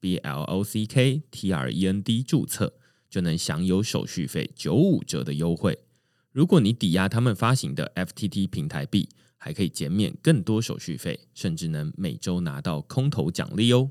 B L O C K T R E N D 注册，就能享有手续费九五折的优惠。如果你抵押他们发行的 FTT 平台币，还可以减免更多手续费，甚至能每周拿到空头奖励哦。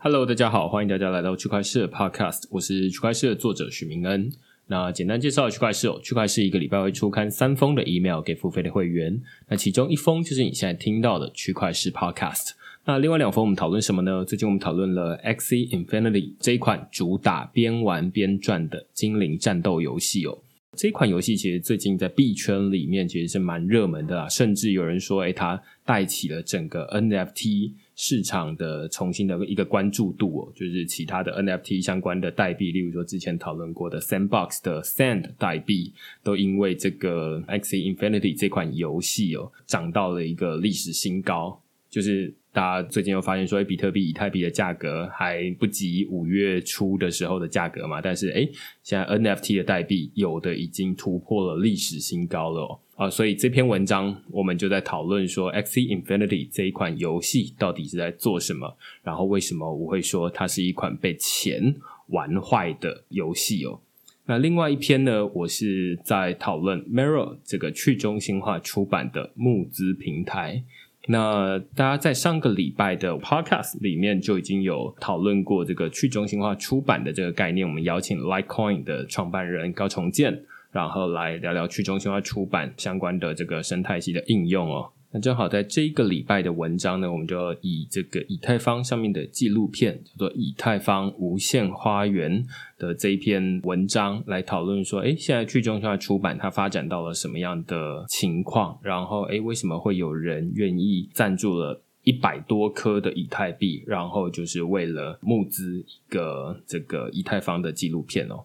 Hello，大家好，欢迎大家来到区块链 Podcast，我是区块链的作者许明恩。那简单介绍区块链哦，区块链一个礼拜会出刊三封的 email 给付费的会员，那其中一封就是你现在听到的区块链 Podcast。那另外两封我们讨论什么呢？最近我们讨论了 X Infinity 这一款主打边玩边赚的精灵战斗游戏哦。这款游戏其实最近在币圈里面其实是蛮热门的啊，甚至有人说，哎，它带起了整个 NFT。市场的重新的一个关注度哦，就是其他的 NFT 相关的代币，例如说之前讨论过的 Sandbox 的 Sand 代币，都因为这个 X Infinity 这款游戏哦，涨到了一个历史新高，就是。大家最近又发现说，比特币、以太币的价格还不及五月初的时候的价格嘛？但是，哎，现在 NFT 的代币有的已经突破了历史新高了哦。啊，所以这篇文章我们就在讨论说，X Infinity 这一款游戏到底是在做什么？然后为什么我会说它是一款被钱玩坏的游戏哦？那另外一篇呢，我是在讨论 Mirror 这个去中心化出版的募资平台。那大家在上个礼拜的 podcast 里面就已经有讨论过这个去中心化出版的这个概念。我们邀请 Litecoin 的创办人高重建，然后来聊聊去中心化出版相关的这个生态系的应用哦。那正好在这一个礼拜的文章呢，我们就以这个以太坊上面的纪录片叫做《以太坊无限花园》的这一篇文章来讨论说，哎，现在去中心化出版它发展到了什么样的情况？然后，哎，为什么会有人愿意赞助了一百多颗的以太币？然后就是为了募资一个这个以太坊的纪录片哦。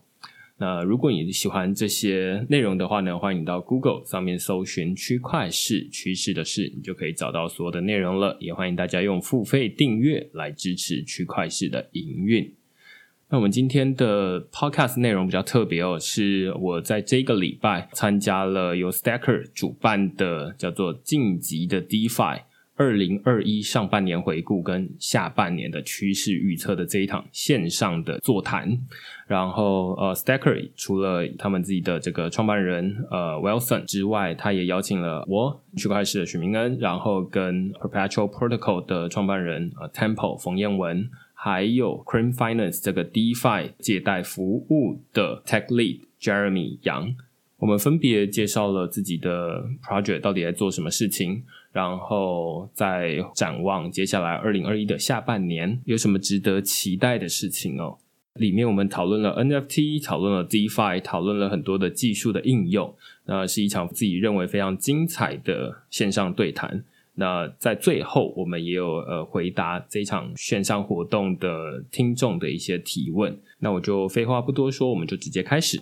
那如果你喜欢这些内容的话呢，欢迎到 Google 上面搜寻“区块市趋势的事”，你就可以找到所有的内容了。也欢迎大家用付费订阅来支持区块市的营运。那我们今天的 Podcast 内容比较特别哦，是我在这个礼拜参加了由 Stacker 主办的叫做“晋级的 DeFi”。二零二一上半年回顾跟下半年的趋势预测的这一场线上的座谈，然后呃，Stacker 除了他们自己的这个创办人呃 Wilson 之外，他也邀请了我区块链的许明恩，然后跟 Perpetual Protocol 的创办人呃 Temple 冯彦文，还有 Cream Finance 这个 DeFi 借贷服务的 Tech Lead Jeremy 杨，我们分别介绍了自己的 project 到底在做什么事情。然后再展望接下来二零二一的下半年有什么值得期待的事情哦？里面我们讨论了 NFT，讨论了 DeFi，讨论了很多的技术的应用。那是一场自己认为非常精彩的线上对谈。那在最后，我们也有呃回答这场线上活动的听众的一些提问。那我就废话不多说，我们就直接开始。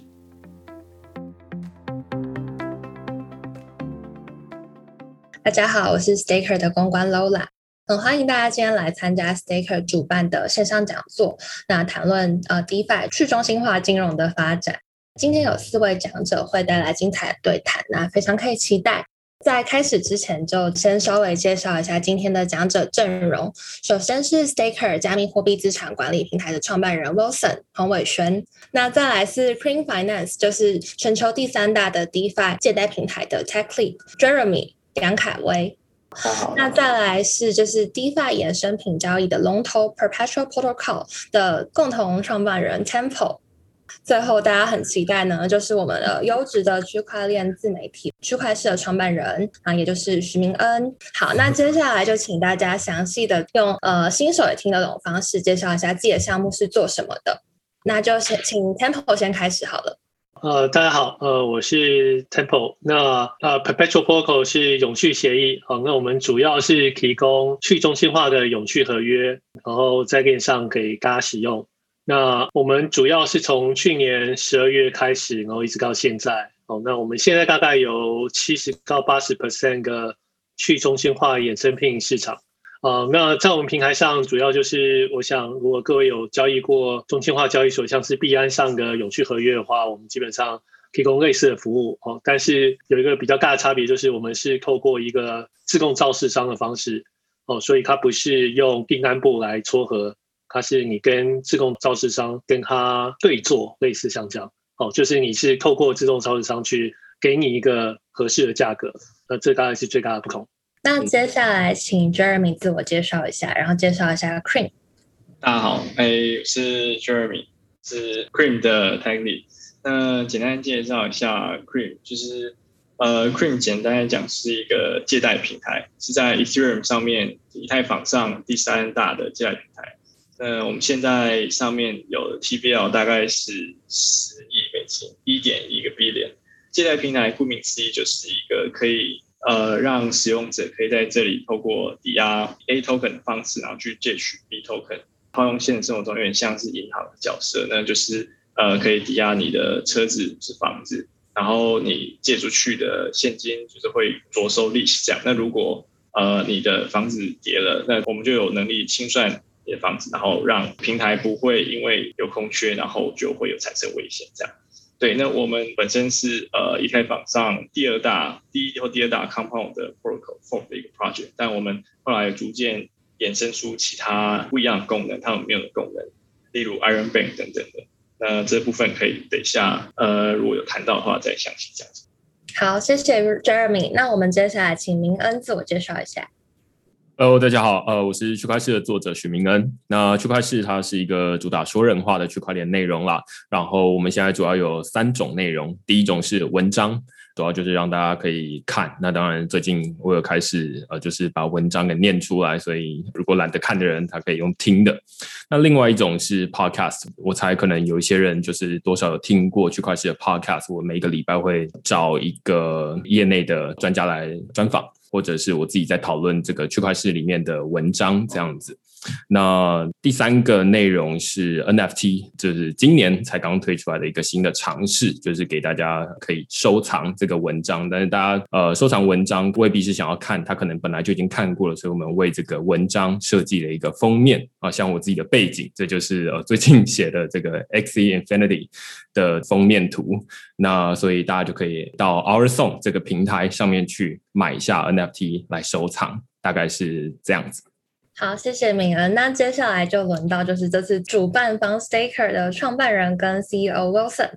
大家好，我是 Staker 的公关 Lola，很欢迎大家今天来参加 Staker 主办的线上讲座，那谈论呃 DeFi 去中心化金融的发展。今天有四位讲者会带来精彩的对谈，那非常可以期待。在开始之前，就先稍微介绍一下今天的讲者阵容。首先是 Staker 加密货币资产管理平台的创办人 Wilson 黄伟轩，那再来是 Cream Finance，就是全球第三大的 DeFi 借贷平台的 Tech Lead Jeremy。杨凯威，那再来是就是 DeFi 衍生品交易的龙头 Perpetual Protocol 的共同创办人 Temple，最后大家很期待呢，就是我们的优质的区块链自媒体区块链的创办人啊，也就是徐明恩。好，那接下来就请大家详细的用呃新手也听得懂方式介绍一下自己的项目是做什么的。那就先请 Temple 先开始好了。呃，大家好，呃，我是 Temple，那呃，Perpetual Protocol 是永续协议，好，那我们主要是提供去中心化的永续合约，然后在链上给大家使用。那我们主要是从去年十二月开始，然后一直到现在，哦，那我们现在大概有七十到八十 percent 的去中心化衍生品市场。啊，那在我们平台上，主要就是我想，如果各位有交易过中心化交易所，像是币安上的永续合约的话，我们基本上提供类似的服务哦。但是有一个比较大的差别，就是我们是透过一个自动造市商的方式哦，所以它不是用订单部来撮合，它是你跟自动造市商跟他对做，类似像这样哦，就是你是透过自动造市商去给你一个合适的价格，那这大概是最大的不同。那接下来请 Jeremy 自我介绍一下，然后介绍一下 Cream。大家好，哎，是 Jeremy，是 Cream 的 t e c h l e。那简单介绍一下 Cream，就是呃，Cream 简单来讲是一个借贷平台，是在 Ethereum 上面以太坊上第三大的借贷平台。那我们现在上面有 TBL 大概是十亿美金，一点一个 billion。借贷平台顾名思义就是一个可以。呃，让使用者可以在这里透过抵押 A token 的方式，然后去借取 B token。套用现实生活中有点像是银行的角色，那就是呃，可以抵押你的车子是房子，然后你借出去的现金就是会着收利息这样。那如果呃你的房子跌了，那我们就有能力清算你的房子，然后让平台不会因为有空缺，然后就会有产生危险这样。对，那我们本身是呃以太坊上第二大、第一或第二大 compound 的 protocol form 的一个 project，但我们后来逐渐衍生出其他不一样的功能，他们没有的功能，例如 Iron Bank 等等的。那这部分可以等一下呃如果有谈到的话再详细讲。好，谢谢 Jeremy。那我们接下来请明恩自我介绍一下。Hello，大家好，呃，我是区块市的作者许明恩。那区块市它是一个主打说人话的区块链内容啦。然后我们现在主要有三种内容，第一种是文章，主要就是让大家可以看。那当然最近我有开始呃，就是把文章给念出来，所以如果懒得看的人，他可以用听的。那另外一种是 Podcast，我猜可能有一些人就是多少有听过区块市的 Podcast。我每一个礼拜会找一个业内的专家来专访。或者是我自己在讨论这个区块链里面的文章这样子。那第三个内容是 NFT，就是今年才刚推出来的一个新的尝试，就是给大家可以收藏这个文章。但是大家呃收藏文章未必是想要看，他可能本来就已经看过了，所以我们为这个文章设计了一个封面啊，像我自己的背景，这就是呃最近写的这个 Xe Infinity 的封面图。那所以大家就可以到 Our Song 这个平台上面去买一下 NFT 来收藏，大概是这样子。好，谢谢敏恩。那接下来就轮到就是这次主办方 Staker 的创办人跟 CEO Wilson。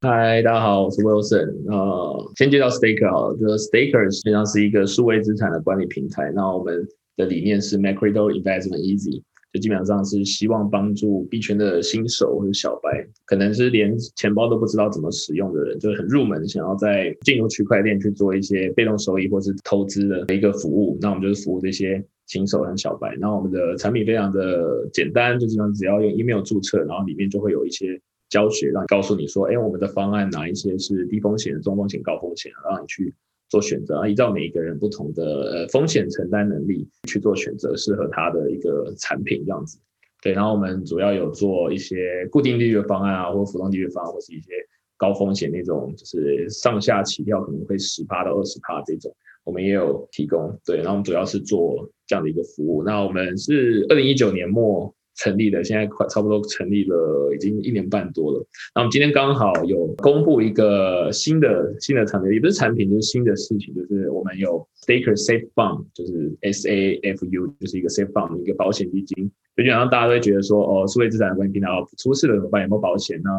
嗨，大家好，我是 Wilson。呃，先介绍 Staker 好了，就是 Staker 实际上是一个数位资产的管理平台。那我们的理念是 Make Crypto Investment Easy，就基本上是希望帮助币圈的新手或者小白，可能是连钱包都不知道怎么使用的人，就是很入门，想要在进入区块链去做一些被动收益或是投资的一个服务。那我们就是服务这些。新手和小白，然后我们的产品非常的简单，就基本上只要用 email 注册，然后里面就会有一些教学，让告诉你说，哎，我们的方案哪一些是低风险、中风险、高风险，让你去做选择啊，依照每一个人不同的呃风险承担能力去做选择，适合他的一个产品这样子。对，然后我们主要有做一些固定利率的方案啊，或浮动利率方案，或是一些高风险那种，就是上下起跳可能会十趴到二十趴这种。我们也有提供，对，然后我们主要是做这样的一个服务。那我们是二零一九年末成立的，现在快差不多成立了，已经一年半多了。那我们今天刚好有公布一个新的新的产品，也不是产品，就是新的事情，就是我们有 Staker Safe Fund，就是 S A F U，就是一个 Safe Fund 一个保险基金。基本上大家都会觉得说，哦，数位资产管理平台出事了怎么办？有没有保险呢？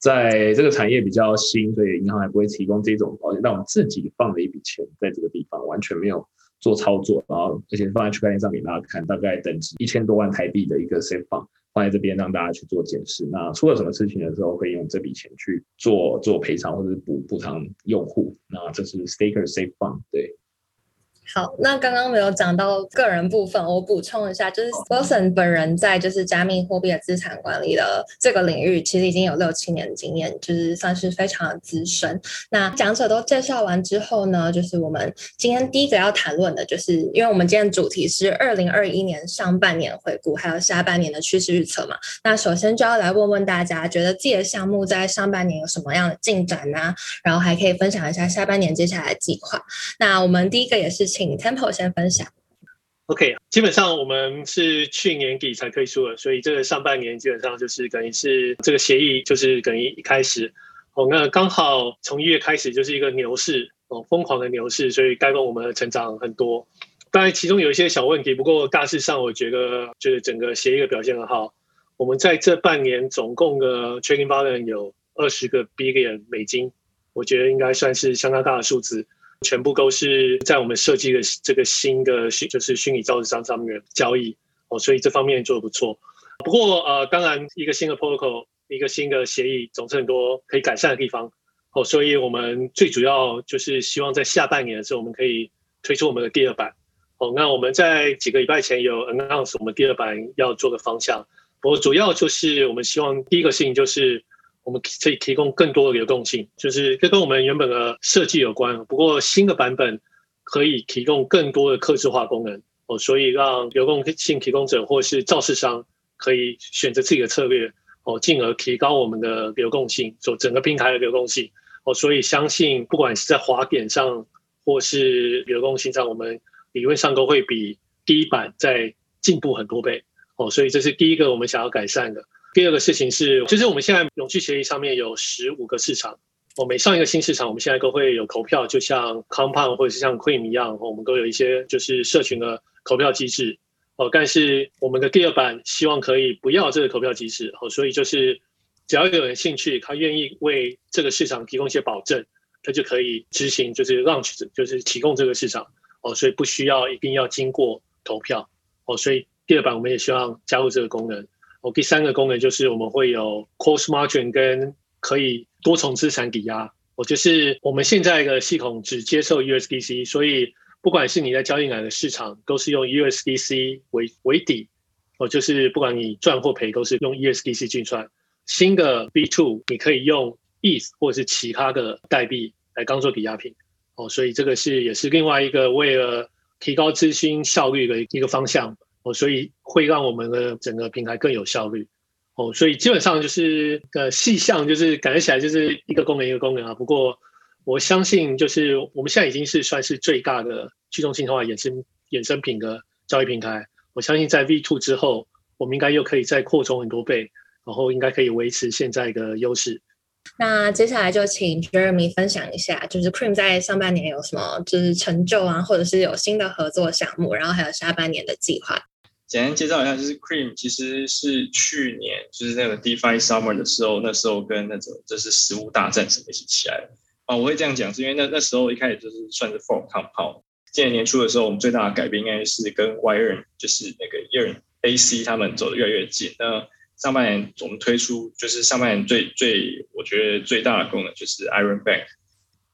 在这个产业比较新，所以银行还不会提供这种保险。但我们自己放了一笔钱在这个地方，完全没有做操作，然后而且放在区块链上给大家看，大概等值一千多万台币的一个 safe fund 放在这边让大家去做检视。那出了什么事情的时候，会用这笔钱去做做赔偿或者是补补偿用户。那这是 staker safe fund 对。好，那刚刚没有讲到个人部分，我补充一下，就是 Wilson 本人在就是加密货币的资产管理的这个领域，其实已经有六七年的经验，就是算是非常的资深。那讲者都介绍完之后呢，就是我们今天第一个要谈论的，就是因为我们今天主题是二零二一年上半年回顾，还有下半年的趋势预测嘛。那首先就要来问问大家，觉得自己的项目在上半年有什么样的进展呢？然后还可以分享一下下半年接下来的计划。那我们第一个也是。请 Temple 先分享。OK，基本上我们是去年底才推出的，所以这个上半年基本上就是等于是这个协议就是等于一开始哦，那刚好从一月开始就是一个牛市哦，疯狂的牛市，所以带动我们成长很多。当然其中有一些小问题，不过大致上我觉得就是整个协议的表现很好。我们在这半年总共的 trading volume 有二十个 billion 美金，我觉得应该算是相当大的数字。全部都是在我们设计的这个新的虚，就是虚拟造纸商上面交易哦，所以这方面做的不错。不过呃，当然一个新的 protocol，一个新的协议，总是很多可以改善的地方哦。所以我们最主要就是希望在下半年的时候，我们可以推出我们的第二版哦。那我们在几个礼拜前有 announce 我们第二版要做的方向，我主要就是我们希望第一个事情就是。我们可以提供更多的流动性，就是这跟我们原本的设计有关。不过新的版本可以提供更多的客制化功能哦，所以让流动性提供者或是造市商可以选择自己的策略哦，进而提高我们的流动性，就整个平台的流动性哦。所以相信不管是在滑点上或是流动性上，我们理论上都会比第一版在进步很多倍哦。所以这是第一个我们想要改善的。第二个事情是，就是我们现在永续协议上面有十五个市场，我每上一个新市场，我们现在都会有投票，就像 Compound 或者是像 Cream 一样，我们都有一些就是社群的投票机制哦。但是我们的第二版希望可以不要这个投票机制哦，所以就是只要有人兴趣，他愿意为这个市场提供一些保证，他就可以执行，就是 launch，就是提供这个市场哦，所以不需要一定要经过投票哦。所以第二版我们也希望加入这个功能。哦，第三个功能就是我们会有 cost margin 跟可以多重资产抵押。哦，就是我们现在的系统只接受 USDC，所以不管是你在交易哪个市场，都是用 USDC 为为底。哦，就是不管你赚或赔，都是用 USDC 计算。新的 B2 你可以用 ETH 或是其他的代币来当做抵押品。哦，所以这个是也是另外一个为了提高资金效率的一个方向。哦，所以会让我们的整个平台更有效率。哦，所以基本上就是呃细项，就是感觉起来就是一个功能一个功能啊。不过我相信，就是我们现在已经是算是最大的去中心化衍生衍生品的交易平台。我相信在 V two 之后，我们应该又可以再扩充很多倍，然后应该可以维持现在的优势。那接下来就请 Jeremy 分享一下，就是 Cream 在上半年有什么就是成就啊，或者是有新的合作项目，然后还有下半年的计划。简单介绍一下，就是 Cream 其实是去年就是那个 DeFi Summer 的时候，那时候跟那种就是食物大战什么一起起来的啊。我会这样讲，是因为那那时候一开始就是算是 Fork Compound。今年年初的时候，我们最大的改变应该是跟 Wire 就是那个 Yearn AC 他们走的越来越近。那上半年我们推出就是上半年最最我觉得最大的功能就是 Iron Bank。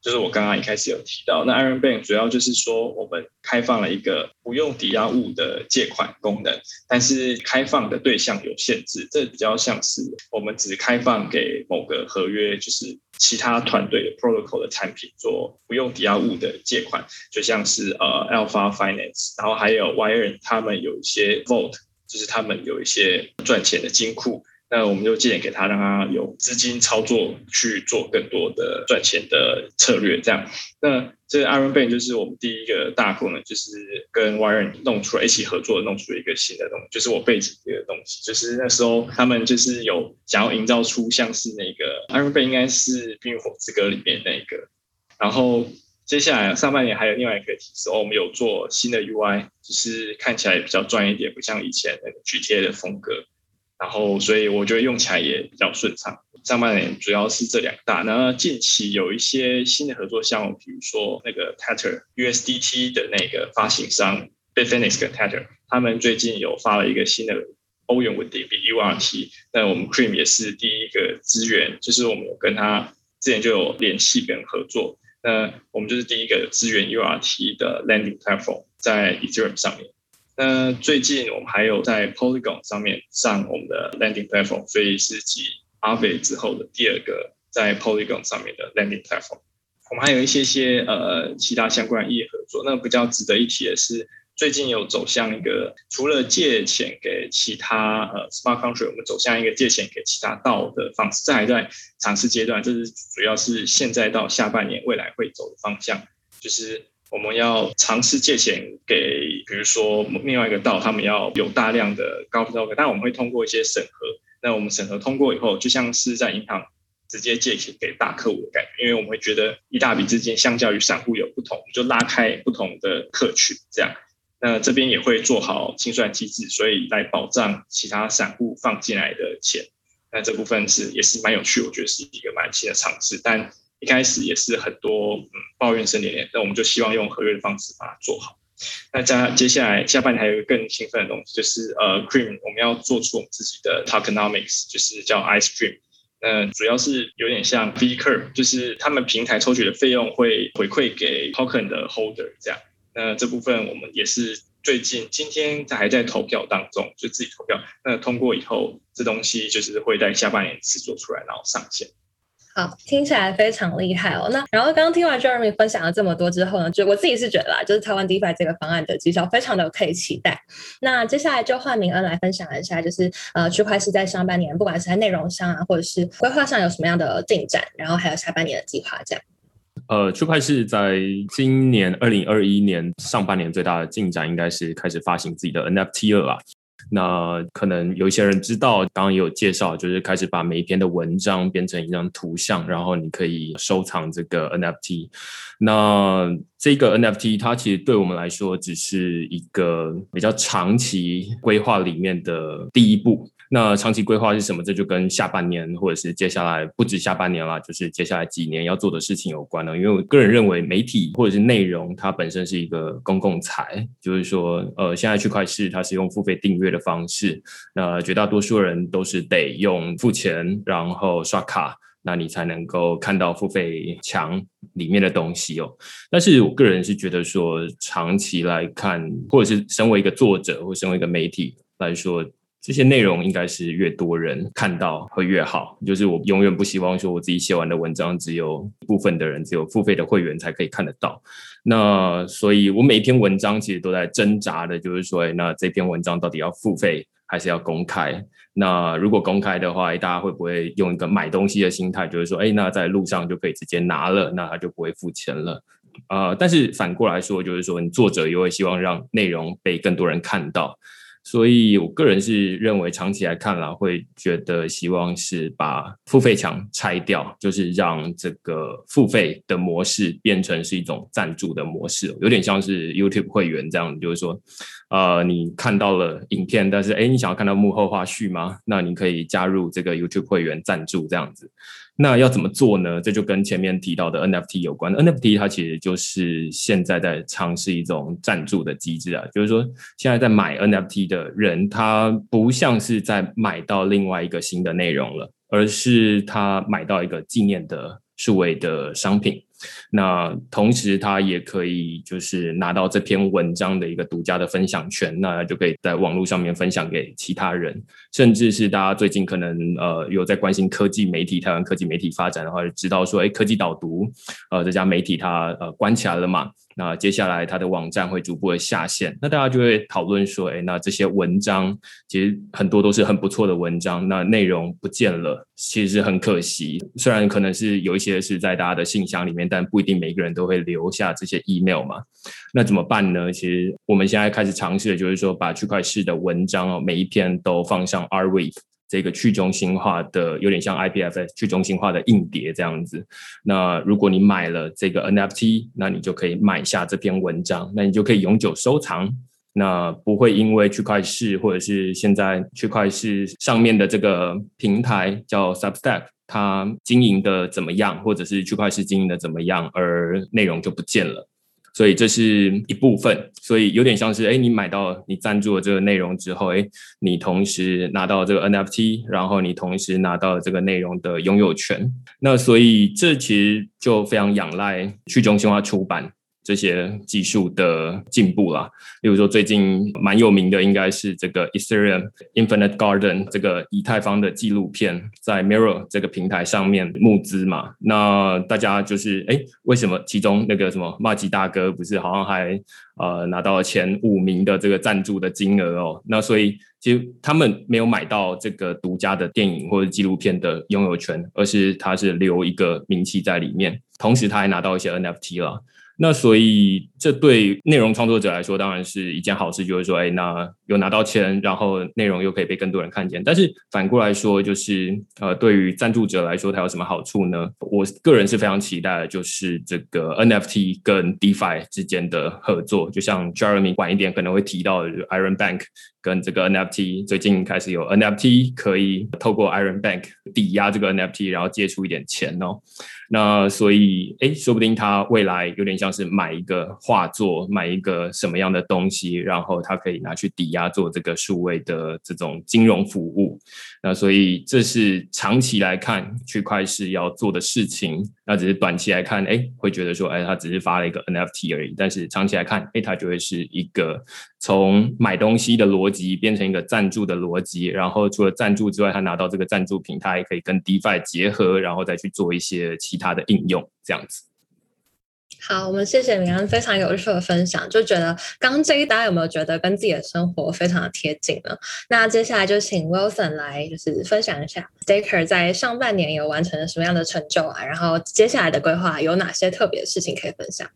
就是我刚刚一开始有提到，那 Iron Bank 主要就是说，我们开放了一个不用抵押物的借款功能，但是开放的对象有限制，这比较像是我们只开放给某个合约，就是其他团队的 protocol 的产品做不用抵押物的借款，就像是呃 Alpha Finance，然后还有 Wire 他们有一些 Vault，就是他们有一些赚钱的金库。那我们就借点给他，让他有资金操作去做更多的赚钱的策略。这样，那这 Iron Bank 就是我们第一个大功能，就是跟 Wire 弄出来一起合作，弄出一个新的东西，就是我背景这个东西。就是那时候他们就是有想要营造出像是那个 Iron Bank 应该是《冰与火之歌》里面那个。然后接下来上半年还有另外一个提示，我们有做新的 UI，就是看起来比较专业一点，不像以前那个 GTA 的风格。然后，所以我觉得用起来也比较顺畅。上半年主要是这两大，那近期有一些新的合作项目，比如说那个 Tether USDT 的那个发行商 Bitfinex 跟 Tether，他们最近有发了一个新的欧元稳定币 URT。那我们 Cream 也是第一个资源，就是我们有跟他之前就有联系跟合作。那我们就是第一个资源 URT 的 landing platform 在 Ethereum 上面。那最近我们还有在 Polygon 上面上我们的 landing platform，所以是继 a v e 之后的第二个在 Polygon 上面的 landing platform。我们还有一些些呃其他相关业合作。那比较值得一提的是。最近有走向一个，除了借钱给其他呃 smart country，我们走向一个借钱给其他道的方式，这还在尝试阶段。这是主要是现在到下半年未来会走的方向，就是我们要尝试借钱给，比如说另外一个道，他们要有大量的高利率，但我们会通过一些审核。那我们审核通过以后，就像是在银行直接借钱给大客户的感觉，因为我们会觉得一大笔资金相较于散户有不同，就拉开不同的客群这样。那这边也会做好清算机制，所以来保障其他散户放进来的钱。那这部分是也是蛮有趣，我觉得是一个蛮新的尝试。但一开始也是很多嗯抱怨声连连，那我们就希望用合约的方式把它做好。那加接下来下半年还有一个更兴奋的东西，就是呃，Cream 我们要做出我们自己的 Tokenomics，就是叫 Ice Cream。那主要是有点像 V Curve，就是他们平台抽取的费用会回馈给 Token 的 Holder 这样。那这部分我们也是最近今天还在投票当中，就自己投票。那通过以后，这东西就是会在下半年制作出来，然后上线。好，听起来非常厉害哦。那然后刚刚听完 Jeremy 分享了这么多之后呢，就我自己是觉得啦，就是台湾 DeFi 这个方案的绩效非常的可以期待。那接下来就换明恩来分享一下，就是呃区块是在上半年，不管是在内容上啊，或者是规划上有什么样的进展，然后还有下半年的计划这样。呃，区块是在今年二零二一年上半年最大的进展，应该是开始发行自己的 NFT 了啦。那可能有一些人知道，刚刚也有介绍，就是开始把每一篇的文章变成一张图像，然后你可以收藏这个 NFT。那这个 NFT 它其实对我们来说，只是一个比较长期规划里面的第一步。那长期规划是什么？这就跟下半年或者是接下来不止下半年啦，就是接下来几年要做的事情有关了。因为我个人认为，媒体或者是内容，它本身是一个公共财，就是说，呃，现在区块市它是用付费订阅的方式，那绝大多数人都是得用付钱，然后刷卡，那你才能够看到付费墙里面的东西哦。但是我个人是觉得说，长期来看，或者是身为一个作者或身为一个媒体来说。这些内容应该是越多人看到会越好。就是我永远不希望说我自己写完的文章只有部分的人，只有付费的会员才可以看得到。那所以我每一篇文章其实都在挣扎的，就是说，那这篇文章到底要付费还是要公开？那如果公开的话，大家会不会用一个买东西的心态，就是说，哎，那在路上就可以直接拿了，那他就不会付钱了？呃，但是反过来说，就是说，你作者又会希望让内容被更多人看到。所以，我个人是认为，长期来看啦，会觉得希望是把付费墙拆掉，就是让这个付费的模式变成是一种赞助的模式，有点像是 YouTube 会员这样，就是说，呃，你看到了影片，但是哎，你想要看到幕后花絮吗？那你可以加入这个 YouTube 会员赞助这样子。那要怎么做呢？这就跟前面提到的 NFT 有关。NFT 它其实就是现在在尝试一种赞助的机制啊，就是说现在在买 NFT 的人，他不像是在买到另外一个新的内容了，而是他买到一个纪念的数位的商品。那同时，他也可以就是拿到这篇文章的一个独家的分享权，那就可以在网络上面分享给其他人，甚至是大家最近可能呃有在关心科技媒体、台湾科技媒体发展的话，知道说，哎，科技导读呃这家媒体它呃关起来了嘛。那接下来它的网站会逐步的下线，那大家就会讨论说，哎，那这些文章其实很多都是很不错的文章，那内容不见了，其实很可惜。虽然可能是有一些是在大家的信箱里面，但不一定每个人都会留下这些 email 嘛。那怎么办呢？其实我们现在开始尝试的就是说，把区块式的文章哦，每一篇都放上 r w a v e。这个去中心化的有点像 IPFS 去中心化的硬碟这样子。那如果你买了这个 NFT，那你就可以买下这篇文章，那你就可以永久收藏。那不会因为区块市或者是现在区块市上面的这个平台叫 Substack，它经营的怎么样，或者是区块市经营的怎么样，而内容就不见了。所以这是一部分，所以有点像是，哎，你买到你赞助了这个内容之后，哎，你同时拿到这个 NFT，然后你同时拿到了这个内容的拥有权。那所以这其实就非常仰赖去中心化出版。这些技术的进步啦，例如说最近蛮有名的应该是这个 Ethereum Infinite Garden 这个以太坊的纪录片，在 Mirror 这个平台上面募资嘛。那大家就是哎，为什么其中那个什么马吉大哥不是好像还呃拿到了前五名的这个赞助的金额哦？那所以其实他们没有买到这个独家的电影或者纪录片的拥有权，而是他是留一个名气在里面，同时他还拿到一些 NFT 了。那所以，这对内容创作者来说当然是一件好事，就是说，哎，那有拿到钱，然后内容又可以被更多人看见。但是反过来说，就是呃，对于赞助者来说，它有什么好处呢？我个人是非常期待的，就是这个 NFT 跟 DeFi 之间的合作。就像 Jeremy 晚一点可能会提到的 Iron Bank 跟这个 NFT，最近开始有 NFT 可以透过 Iron Bank 抵押这个 NFT，然后借出一点钱哦。那所以，哎，说不定他未来有点像是买一个画作，买一个什么样的东西，然后他可以拿去抵押做这个数位的这种金融服务。那所以这是长期来看区块市要做的事情。那只是短期来看，哎，会觉得说，哎，他只是发了一个 NFT 而已。但是长期来看，哎，它就会是一个从买东西的逻辑变成一个赞助的逻辑。然后除了赞助之外，他拿到这个赞助品，他还可以跟 DeFi 结合，然后再去做一些其他的应用，这样子。好，我们谢谢明安非常有趣的分享，就觉得刚刚这一大家有没有觉得跟自己的生活非常的贴近呢？那接下来就请 Wilson 来就是分享一下 Staker 在上半年有完成了什么样的成就啊？然后接下来的规划有哪些特别的事情可以分享？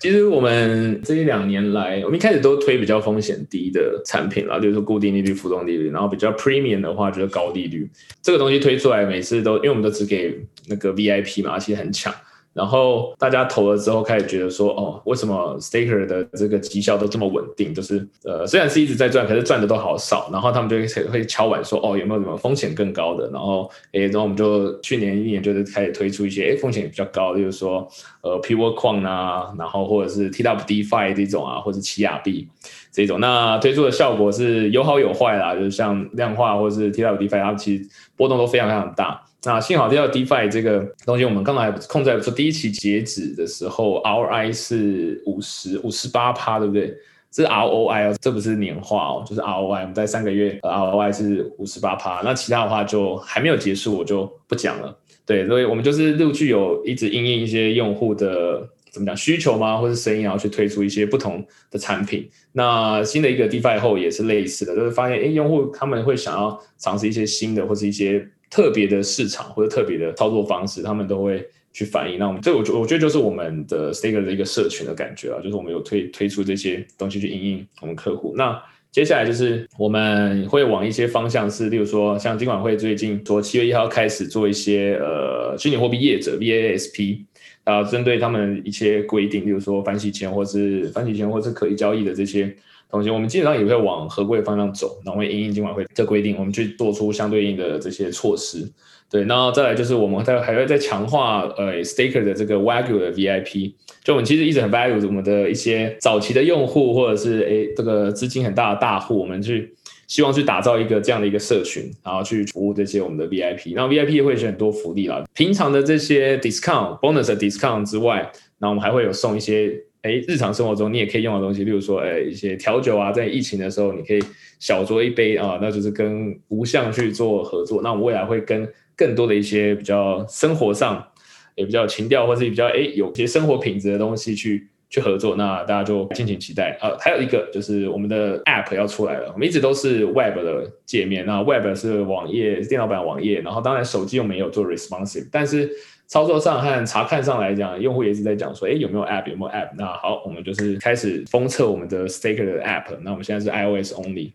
其实我们这一两年来，我们一开始都推比较风险低的产品啦，就是固定利率、浮动利率，然后比较 Premium 的话就是高利率。这个东西推出来，每次都因为我们都只给那个 VIP 嘛，其实很抢。然后大家投了之后，开始觉得说，哦，为什么 Staker 的这个绩效都这么稳定？就是呃，虽然是一直在赚，可是赚的都好少。然后他们就会会敲碗说，哦，有没有什么风险更高的？然后，诶，然后我们就去年一年就是开始推出一些，诶，风险比较高，就是说，呃 p u r 矿啊，然后或者是 TWD Five 这种啊，或者奇亚币这种。那推出的效果是有好有坏啦，就是像量化或者是 TWDFi，它其实波动都非常非常大。那幸好提到 DeFi 这个东西，我们刚才控在说第一期截止的时候，ROI 是五十五十八趴，对不对？这是 ROI 哦，这不是年化哦，就是 ROI。我们在三个月，ROI 是五十八趴。那其他的话就还没有结束，我就不讲了。对，所以我们就是陆续有一直应应一些用户的怎么讲需求吗，或是声音，然后去推出一些不同的产品。那新的一个 DeFi 后也是类似的，就是发现哎，用户他们会想要尝试一些新的，或是一些。特别的市场或者特别的操作方式，他们都会去反映。那我们这我觉我觉得就是我们的 Staker 的一个社群的感觉啊，就是我们有推推出这些东西去应应我们客户。那接下来就是我们会往一些方向是，例如说像金管会最近说七月一号开始做一些呃虚拟货币业者 VASP 啊，针对他们一些规定，例如说反洗钱或是反洗钱或是可以交易的这些。同时，我们基本上也会往合规的方向走，然后因应金管会这规定，我们去做出相对应的这些措施。对，那再来就是我们在还会再强化呃 staker 的这个 value 的 VIP，就我们其实一直很 value 我们的一些早期的用户，或者是诶这个资金很大的大户，我们去希望去打造一个这样的一个社群，然后去服务这些我们的 VIP。那 VIP 会有很多福利啦，平常的这些 discount bonus 的 discount 之外，那我们还会有送一些。哎，日常生活中你也可以用的东西，例如说，哎，一些调酒啊，在疫情的时候，你可以小酌一杯啊，那就是跟无相去做合作。那我们未来会跟更多的一些比较生活上也比较情调，或是比较哎有些生活品质的东西去去合作。那大家就敬请期待啊！还有一个就是我们的 App 要出来了，我们一直都是 Web 的界面，那 Web 是网页电脑版网页，然后当然手机我们也有做 Responsive，但是。操作上和查看上来讲，用户也是在讲说，哎，有没有 App，有没有 App？那好，我们就是开始封测我们的 Staker 的 App。那我们现在是 iOS only。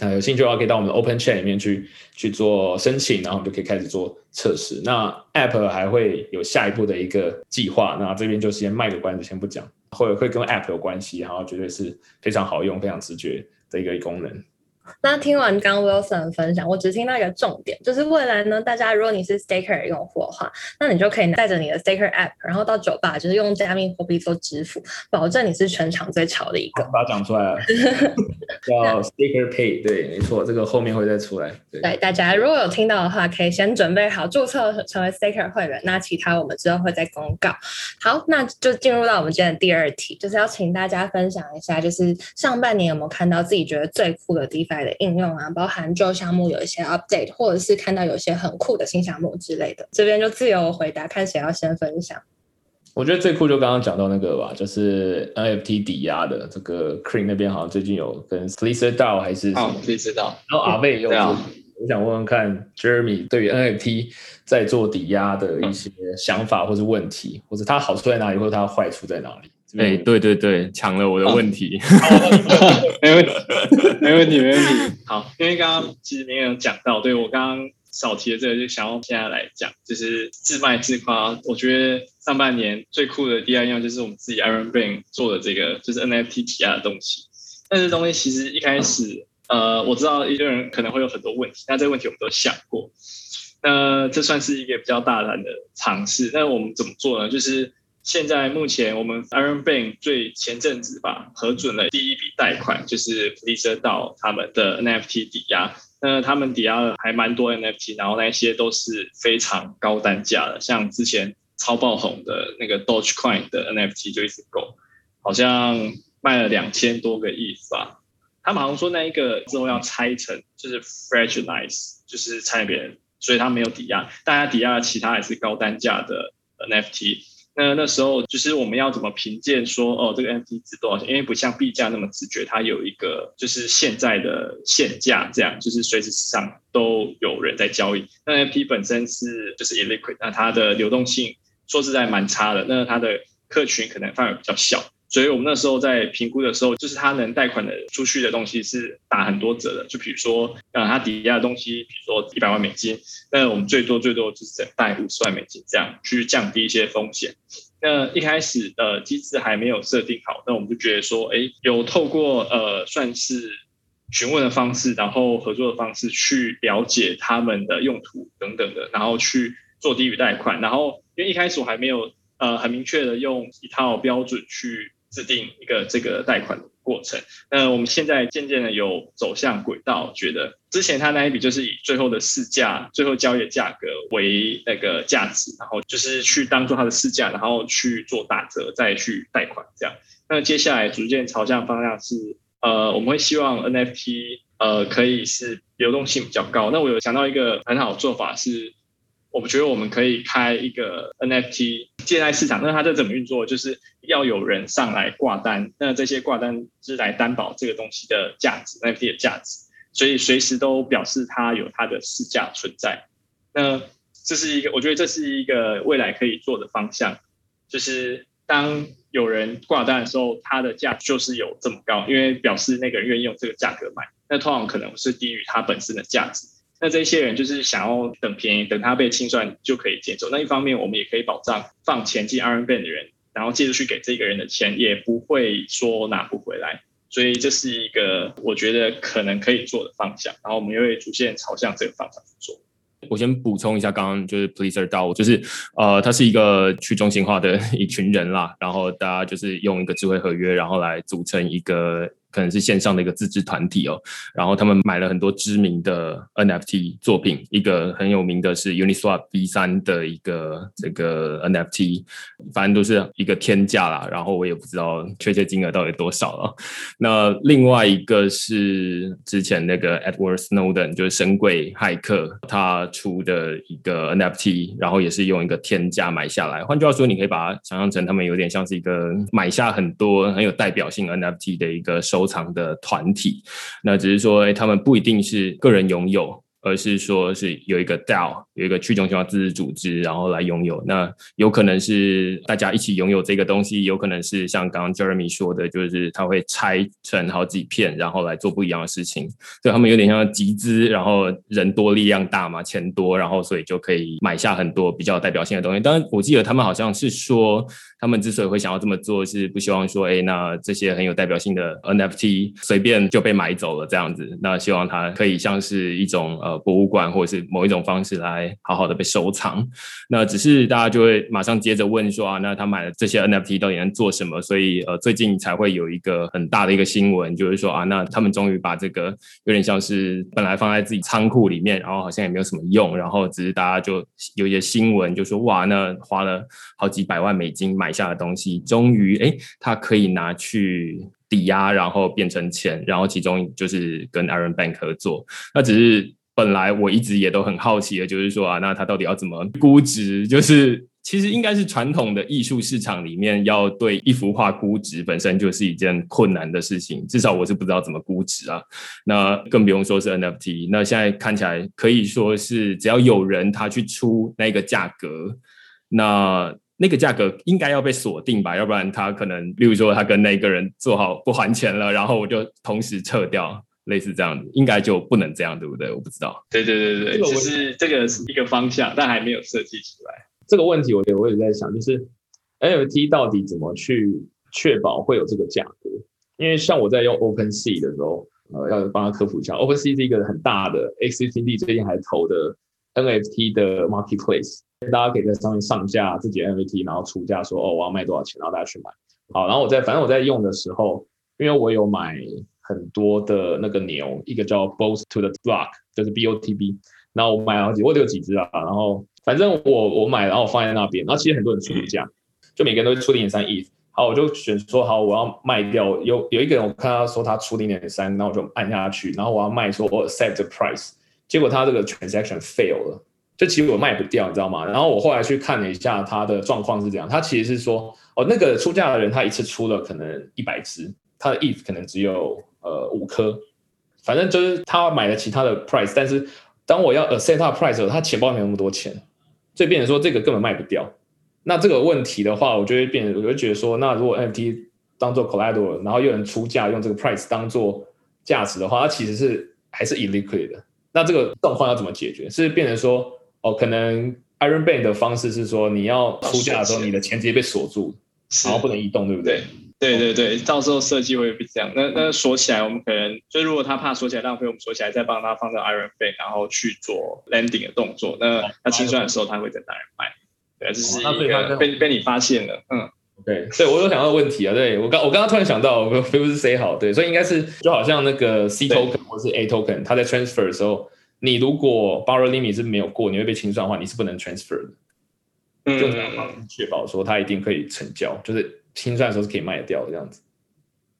那有兴趣的话，可以到我们的 Open Chat 里面去去做申请，然后我们就可以开始做测试。那 App 还会有下一步的一个计划。那这边就先卖个关子，先不讲，会会跟 App 有关系，然后绝对是非常好用、非常直觉的一个功能。那听完刚刚 Wilson 的分享，我只听到一个重点，就是未来呢，大家如果你是 Staker 用户的话，那你就可以带着你的 Staker App，然后到酒吧，就是用加密货币做支付，保证你是全场最潮的一个。把它讲出来了，叫 Staker Pay，对，没错，这个后面会再出来。对，对，大家如果有听到的话，可以先准备好注册成为 Staker 会员，那其他我们之后会再公告。好，那就进入到我们今天的第二题，就是要请大家分享一下，就是上半年有没有看到自己觉得最酷的 DeFi 的应用啊，包含旧项目有一些 update，或者是看到有些很酷的新项目之类的，这边就自由回答，看谁要先分享。我觉得最酷就刚刚讲到那个吧，就是 NFT 抵押的这个 Cream 那边好像最近有跟 s l e a s e r DAO 还是什么，可以知道。然后阿贝也有我想问问看 Jeremy 对于 NFT 在做抵押的一些想法或是问题，或者它好处在哪里，或者它坏处在哪里？哎，对对对，抢了我的问题。没问题，没问题，没问题。好，因为刚刚其实没有讲到，对我刚刚少提的这个，就想要现在来讲，就是自卖自夸。我觉得上半年最酷的第二样就是我们自己 Iron Brain 做的这个，就是 NFT 抵押的东西。但是东西其实一开始，呃，我知道一个人可能会有很多问题，那这个问题我们都想过。那这算是一个比较大胆的尝试。那我们怎么做呢？就是现在目前我们 Iron Bank 最前阵子吧核准了第一笔贷款，就是 p l e a s e r 到他们的 NFT 抵押。那他们抵押了还蛮多 NFT，然后那些都是非常高单价的，像之前超爆红的那个 Dogecoin 的 NFT 就一直够，好像卖了两千多个亿吧。他们好像说那一个之后要拆成就是 fragilize，就是拆别人，所以他没有抵押，大家抵押了其他也是高单价的 NFT。那那时候就是我们要怎么评鉴说哦这个 N P 值多少钱？因为不像币价那么直觉，它有一个就是现在的现价，这样就是随时市场都有人在交易。那 N P 本身是就是 illiquid，那它的流动性说实在蛮差的，那它的客群可能范围比较小。所以我们那时候在评估的时候，就是他能贷款的出去的东西是打很多折的。就比如说，呃，他抵押的东西，比如说一百万美金，那我们最多最多就是贷五十万美金，这样去降低一些风险。那一开始呃机制还没有设定好，那我们就觉得说，哎，有透过呃算是询问的方式，然后合作的方式去了解他们的用途等等的，然后去做低于贷款。然后因为一开始我还没有呃很明确的用一套标准去制定一个这个贷款的过程。那我们现在渐渐的有走向轨道，觉得之前他那一笔就是以最后的市价、最后交易的价格为那个价值，然后就是去当做它的市价，然后去做打折，再去贷款这样。那接下来逐渐朝向方向是，呃，我们会希望 NFT 呃可以是流动性比较高。那我有想到一个很好的做法是。我们觉得我们可以开一个 NFT 借贷市场，那它这怎么运作？就是要有人上来挂单，那这些挂单是来担保这个东西的价值，NFT 的价值，所以随时都表示它有它的市价存在。那这是一个，我觉得这是一个未来可以做的方向，就是当有人挂单的时候，它的价就是有这么高，因为表示那个人愿意用这个价格买，那通常可能是低于它本身的价值。那这些人就是想要等便宜，等他被清算就可以接走。那一方面，我们也可以保障放钱进 Iron Band 的人，然后借出去给这个人的钱也不会说拿不回来。所以这是一个我觉得可能可以做的方向，然后我们也会逐渐朝向这个方向去做。我先补充一下，刚刚就是 Pleaser DAO，就是呃，它是一个去中心化的 一群人啦，然后大家就是用一个智慧合约，然后来组成一个可能是线上的一个自制团体哦，然后他们买了很多知名的 NFT 作品，一个很有名的是 Uniswap V 三的一个这个 NFT，反正都是一个天价啦，然后我也不知道确切金额到底多少了。那另外一个是之前那个 Edward Snowden，就是神鬼骇客，他出的一个 NFT，然后也是用一个天价买下来。换句话说，你可以把它想象成他们有点像是一个买下很多很有代表性 NFT 的一个收收藏的团体。那只是说，他们不一定是个人拥有。而是说是有一个 DAO，有一个去中心化自治组织，然后来拥有。那有可能是大家一起拥有这个东西，有可能是像刚刚 Jeremy 说的，就是他会拆成好几片，然后来做不一样的事情。所以他们有点像集资，然后人多力量大嘛，钱多，然后所以就可以买下很多比较代表性的东西。当然，我记得他们好像是说，他们之所以会想要这么做，是不希望说，哎，那这些很有代表性的 NFT 随便就被买走了这样子。那希望它可以像是一种呃。博物馆或者是某一种方式来好好的被收藏，那只是大家就会马上接着问说啊，那他买了这些 NFT 到底能做什么？所以呃，最近才会有一个很大的一个新闻，就是说啊，那他们终于把这个有点像是本来放在自己仓库里面，然后好像也没有什么用，然后只是大家就有一些新闻就说哇，那花了好几百万美金买下的东西，终于哎，他可以拿去抵押，然后变成钱，然后其中就是跟 Iron Bank 合作，那只是。本来我一直也都很好奇的，就是说啊，那它到底要怎么估值？就是 其实应该是传统的艺术市场里面，要对一幅画估值本身就是一件困难的事情。至少我是不知道怎么估值啊。那更不用说是 NFT。那现在看起来可以说是，只要有人他去出那个价格，那那个价格应该要被锁定吧？要不然他可能，例如说他跟那个人做好不还钱了，然后我就同时撤掉。类似这样子，应该就不能这样，对不对？我不知道。对对对对，只是这个是一个方向，但还没有设计出来。这个问题，我我也在想，就是 NFT 到底怎么去确保会有这个价格？因为像我在用 OpenSea 的时候，呃，要帮他科普一下，OpenSea 是一个很大的 XCD 最近还投的 NFT 的 marketplace，大家可以在上面上架自己的 NFT，然后出价说哦，我要卖多少钱，然后大家去买。好，然后我在反正我在用的时候，因为我有买。很多的那个牛，一个叫 Both to the Block，就是 B O T B，然后我买了几，我有几只啊，然后反正我我买，然后我放在那边，然后其实很多人出价，就每个人都出零点三亿，好，我就选说好，我要卖掉，有有一个人我看他说他出零点三，那我就按下去，然后我要卖，说我 set the price，结果他这个 transaction fail 了，就其实我卖不掉，你知道吗？然后我后来去看了一下他的状况是这样，他其实是说，哦，那个出价的人他一次出了可能一百只，他的 ETH 可能只有。呃，五颗，反正就是他买了其他的 price，但是当我要 set up price 的时候，他钱包没有那么多钱，所以变成说这个根本卖不掉。那这个问题的话，我就会变，我就觉得说，那如果 NFT 当做 collateral，然后又能出价用这个 price 当做价值的话，它其实是还是 illiquid 的。那这个状况要怎么解决？是变成说，哦，可能 Iron Bank 的方式是说，你要出价的时候，你的钱直接被锁住，然后不能移动，对不对？对对对，到时候设计会是这样。那那锁起来，我们可能就如果他怕锁起来浪费，我们锁起来再帮他放在 Iron Bank，然后去做 landing 的动作。那他清算的时候，他会再拿人卖。对，这是一个被被你发现了。嗯，对，对我有想到问题啊。对我刚我刚刚突然想到，我非不是 say 好，对，所以应该是就好像那个 C token 或是 A token，它在 transfer 的时候，你如果 borrow limit 是没有过，你会被清算的话，你是不能 transfer 的。嗯，就这样确保说它一定可以成交，就是。清算的时候是可以卖得掉这样子。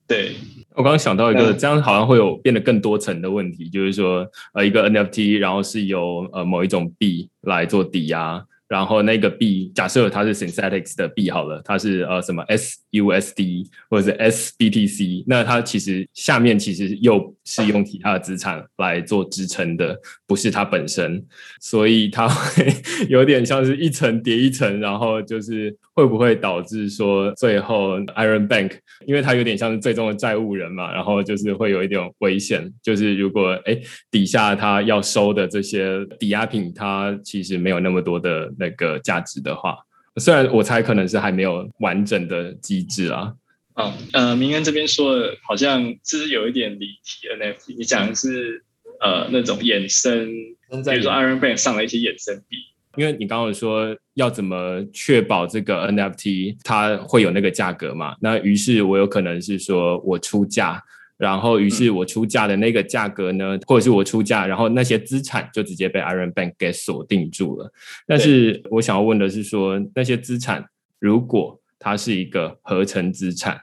对我刚刚想到一个，这样好像会有变得更多层的问题，就是说，呃，一个 NFT，然后是由呃某一种币来做抵押。然后那个币，假设它是 Synthetics 的币好了，它是呃什么 SUSD 或者是 SBTC，那它其实下面其实又是用其他的资产来做支撑的，不是它本身，所以它会有点像是一层叠一层，然后就是会不会导致说最后 Iron Bank，因为它有点像是最终的债务人嘛，然后就是会有一点危险，就是如果哎底下它要收的这些抵押品，它其实没有那么多的。那个价值的话，虽然我猜可能是还没有完整的机制啊。嗯呃，明恩这边说的好像是有一点离题 NFT，你讲的是呃那种衍生，比如说 Iron Bank 上了一些衍生币。因为你刚刚说要怎么确保这个 NFT 它会有那个价格嘛？那于是我有可能是说我出价。然后，于是我出价的那个价格呢，或者是我出价，然后那些资产就直接被 Iron Bank 给锁定住了。但是我想要问的是，说那些资产如果它是一个合成资产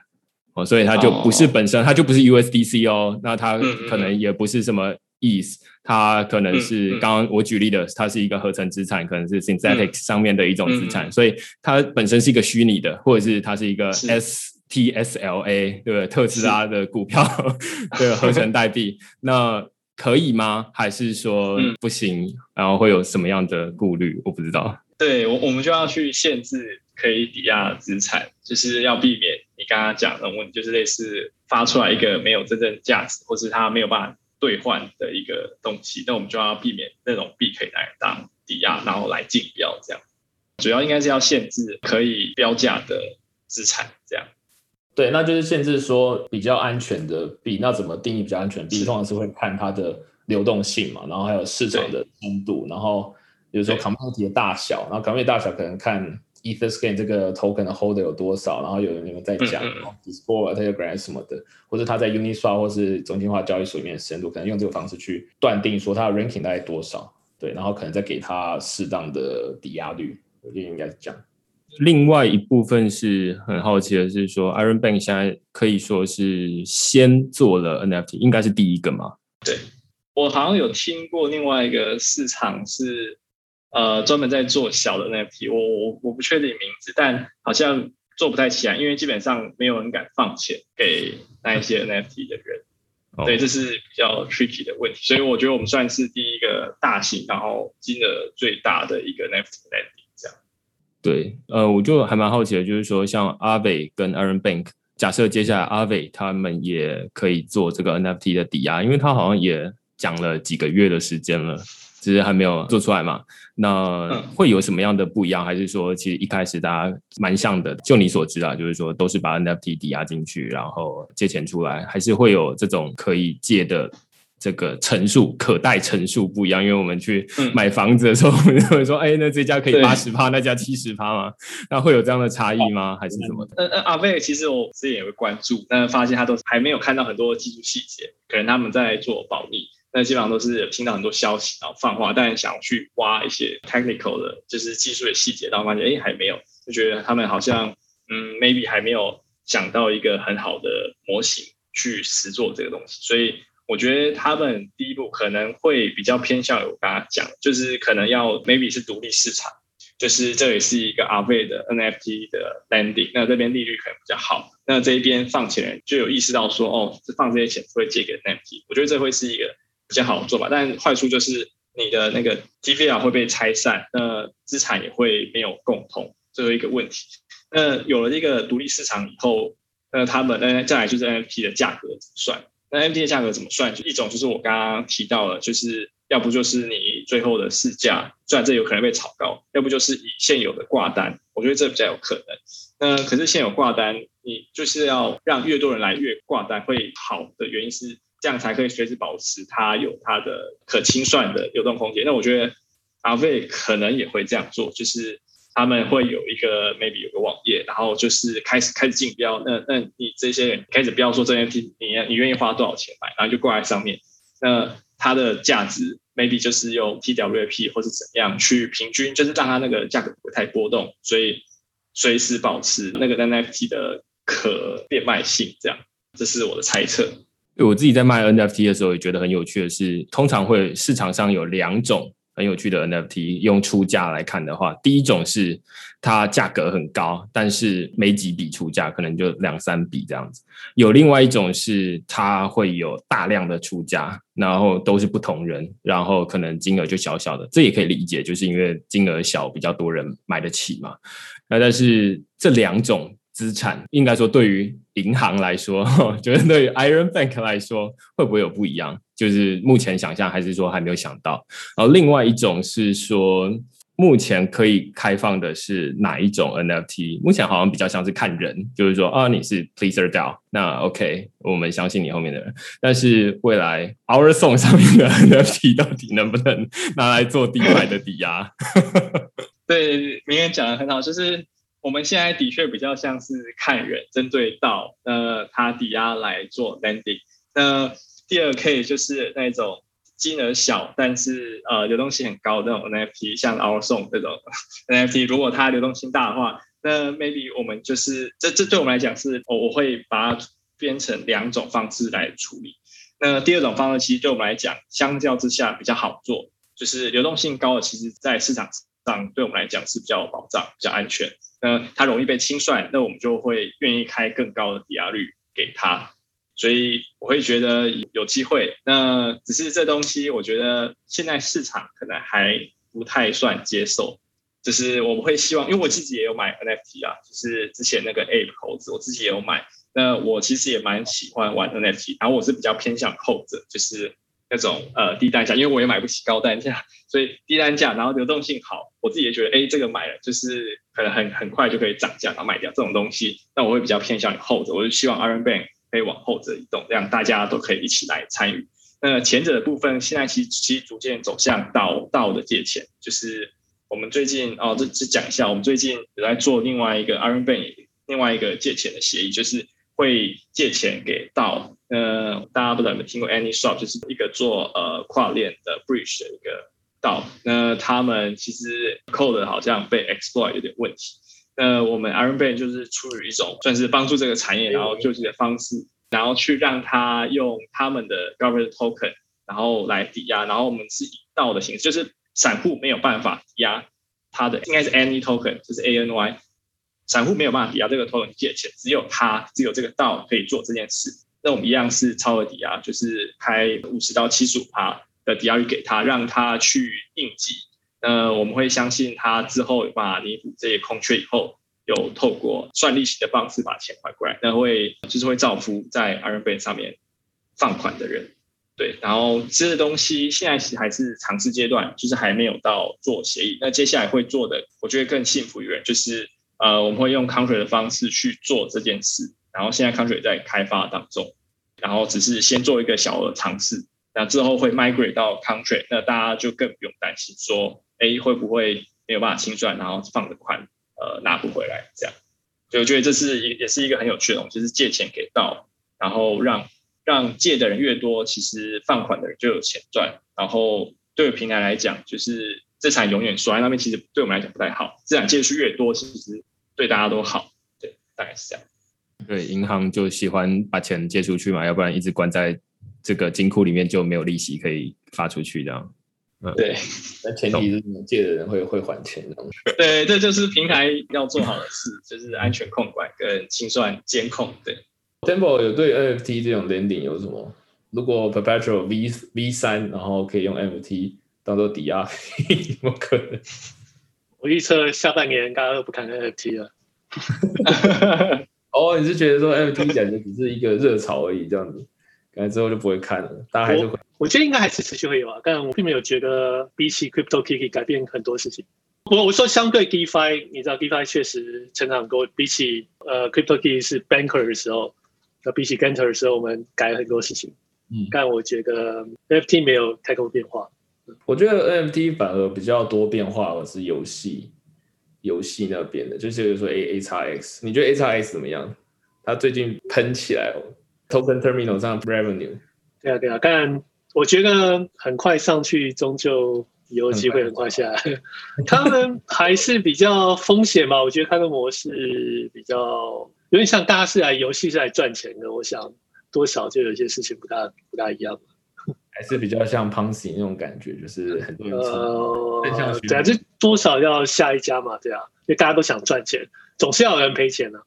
哦，所以它就不是本身，它就不是 USDC 哦，那它可能也不是什么 ETH，它可能是刚刚我举例的，它是一个合成资产，可能是 Synthetic 上面的一种资产，所以它本身是一个虚拟的，或者是它是一个 S。T S L A 对不对？特斯拉的股票 对合成代币，那可以吗？还是说不行？然后会有什么样的顾虑？我不知道。对我，我们就要去限制可以抵押的资产，就是要避免你刚刚讲的问题，就是类似发出来一个没有真正价值，或是它没有办法兑换的一个东西，那我们就要避免那种币可以来当抵押，然后来竞标这样。主要应该是要限制可以标价的资产。对，那就是限制说比较安全的币。那怎么定义比较安全币？通常是会看它的流动性嘛，然后还有市场的深度，然后比如说 community 的大小，然后 community 大小可能看 Etherscan 这个 token 的 holder 有多少，然后有你们在讲 Discord、Telegram 什么的，或者它在 Uniswap 或是中心化交易所里面的深度，可能用这个方式去断定说它的 ranking 大概多少。对，然后可能再给它适当的抵押率，我觉得应该是这样。另外一部分是很好奇的是说，Iron Bank 现在可以说是先做了 NFT，应该是第一个嘛？对，我好像有听过另外一个市场是呃专门在做小的 NFT，我我我不确定名字，但好像做不太起来，因为基本上没有人敢放钱给那一些 NFT 的人。对，这是比较 tricky 的问题，所以我觉得我们算是第一个大型，然后金额最大的一个 NFT。对，呃，我就还蛮好奇的，就是说，像阿伟跟 Iron Bank，假设接下来阿伟他们也可以做这个 NFT 的抵押，因为他好像也讲了几个月的时间了，只是还没有做出来嘛。那会有什么样的不一样？还是说，其实一开始大家蛮像的？就你所知啊，就是说都是把 NFT 抵押进去，然后借钱出来，还是会有这种可以借的？这个层数可贷层数不一样，因为我们去买房子的时候，我们会说，哎，那这家可以八十趴，那家七十趴吗？那会有这样的差异吗？还是什么的？嗯嗯，阿贝，其实我之前也会关注，但发现他都还没有看到很多技术细节，可能他们在做保密。那基本上都是听到很多消息，然后放话，但想去挖一些 technical 的，就是技术的细节，然后发现哎还没有，就觉得他们好像嗯 maybe 还没有想到一个很好的模型去实做这个东西，所以。我觉得他们第一步可能会比较偏向于我刚刚讲，就是可能要 maybe 是独立市场，就是这也是一个阿贝的 NFT 的 landing，那这边利率可能比较好，那这一边放钱人就有意识到说，哦，放这些钱会借给 NFT，我觉得这会是一个比较好的做法，但坏处就是你的那个 TVR 会被拆散，那资产也会没有共同，这是一个问题。那有了这个独立市场以后，那他们那再来就是 NFT 的价格怎么算？那 M T 的价格怎么算？就一种就是我刚刚提到了，就是要不就是你最后的市价，虽然这有可能被炒高；要不就是以现有的挂单，我觉得这比较有可能。那可是现有挂单，你就是要让越多人来越挂单会好的原因是，这样才可以随时保持它有它的可清算的流动空间。那我觉得阿飞可能也会这样做，就是。他们会有一个 maybe 有个网页，然后就是开始开始竞标。那那你这些人开始标说这 NFT 你你愿意花多少钱买，然后就挂在上面。那它的价值 maybe 就是用 TWP 或是怎样去平均，就是让它那个价格不会太波动，所以随时保持那个 NFT 的可变卖性。这样，这是我的猜测。我自己在卖 NFT 的时候也觉得很有趣的是，通常会市场上有两种。很有趣的 NFT，用出价来看的话，第一种是它价格很高，但是没几笔出价，可能就两三笔这样子。有另外一种是它会有大量的出价，然后都是不同人，然后可能金额就小小的，这也可以理解，就是因为金额小，比较多人买得起嘛。那但是这两种。资产应该说，对于银行来说，就是对于 Iron Bank 来说，会不会有不一样？就是目前想象，还是说还没有想到？然后另外一种是说，目前可以开放的是哪一种 NFT？目前好像比较像是看人，就是说啊，你是 Pleaser DAO，那 OK，我们相信你后面的人。但是未来 Our Song 上面的 NFT 到底能不能拿来做低买的抵押？对，明天讲的很好，就是。我们现在的确比较像是看人，针对到呃他抵押来做 lending。那第二 K 就是那种金额小，但是呃流动性很高的那种 NFT，像 Our Song 这种 NFT，如果它流动性大的话，那 maybe 我们就是这这对我们来讲是，我我会把它编成两种方式来处理。那第二种方式其实对我们来讲，相较之下比较好做，就是流动性高的，其实在市场上对我们来讲是比较有保障、比较安全。那它容易被清算，那我们就会愿意开更高的抵押率给他。所以我会觉得有机会。那只是这东西，我觉得现在市场可能还不太算接受。就是我们会希望，因为我自己也有买 NFT 啊，就是之前那个 Ape 猴子，我自己也有买。那我其实也蛮喜欢玩 NFT，然后我是比较偏向后者，就是那种呃低单价，因为我也买不起高单价，所以低单价，然后流动性好，我自己也觉得，哎，这个买了就是可能很很快就可以涨价，然后卖掉这种东西，那我会比较偏向于后者，我就希望 Iron Bank 可以往后者移动，这样大家都可以一起来参与。那前者的部分，现在其实其实逐渐走向道道的借钱，就是我们最近哦，这这讲一下，我们最近有在做另外一个 Iron Bank 另外一个借钱的协议，就是会借钱给道。呃，大家不知道有没有听过 Anyshop，就是一个做呃跨链的 Bridge 的一个道。那他们其实 Code 好像被 Exploit 有点问题。那我们 Iron Bank 就是出于一种算是帮助这个产业，然后救济的方式。然后去让他用他们的 government token，然后来抵押，然后我们是以道的形式，就是散户没有办法抵押他的，应该是 any token，就是 A N Y，散户没有办法抵押这个 token 借钱，只有他，只有这个道可以做这件事。那我们一样是超额抵押，就是开五十到七十五趴的抵押率给他，让他去应急。那我们会相信他之后有办法弥补这些空缺以后。有透过算利息的方式把钱还过来，那会就是会造福在 i r o n b a n 上面放款的人，对。然后这个东西现在其实还是尝试阶段，就是还没有到做协议。那接下来会做的，我觉得更幸福一点，就是呃，我们会用 Country 的方式去做这件事。然后现在 Country 在开发当中，然后只是先做一个小额尝试，那之后会 migrate 到 Country，那大家就更不用担心说，哎，会不会没有办法清算，然后放的款。呃，拿不回来，这样，所以我觉得这是也也是一个很有趣的东西，就是借钱给到，然后让让借的人越多，其实放款的人就有钱赚，然后对平台来讲，就是资产永远锁在那边，其实对我们来讲不太好，资产借出越多，其实对大家都好，对，大概是这样。对，银行就喜欢把钱借出去嘛，要不然一直关在这个金库里面就没有利息可以发出去，这样。对，那前提是你借的人会会还钱的。对，这就是平台要做好的事，就是安全控管跟清算监控。对，Temple 有对 NFT 这种 lending 有什么？如果 Perpetual V V 三，然后可以用 NFT 当做抵押，有可能？我预测下半年大家都不看 NFT 了。哦，你是觉得说 NFT 简直只是一个热潮而已，这样子，可能之后就不会看了，大家还是会。我觉得应该还是持续会有啊，但我并没有觉得比起 Crypto Kiki 改变很多事情。我我说相对 DeFi，你知道 DeFi 确实成长过，比起呃 Crypto Kiki 是 Banker 的时候，那比起 Ganter 的时候，我们改了很多事情。嗯，但我觉得 NFT 没有太多变化。我觉得 NFT 反而比较多变化，而是游戏游戏那边的，就是比如说 A A x X，你觉得 A x X 怎么样？它最近喷起来哦，Token Terminal 上 Revenue。对啊对啊，但我觉得很快上去，终究有机会很快下来。他们还是比较风险吧？我觉得他的模式比较有点像大家是来游戏是来赚钱的。我想多少就有些事情不大不大一样。还是比较像 Ponzi 那种感觉，就是很多人呃，对啊，这多少要下一家嘛，对啊，因为大家都想赚钱，总是要有人赔钱的。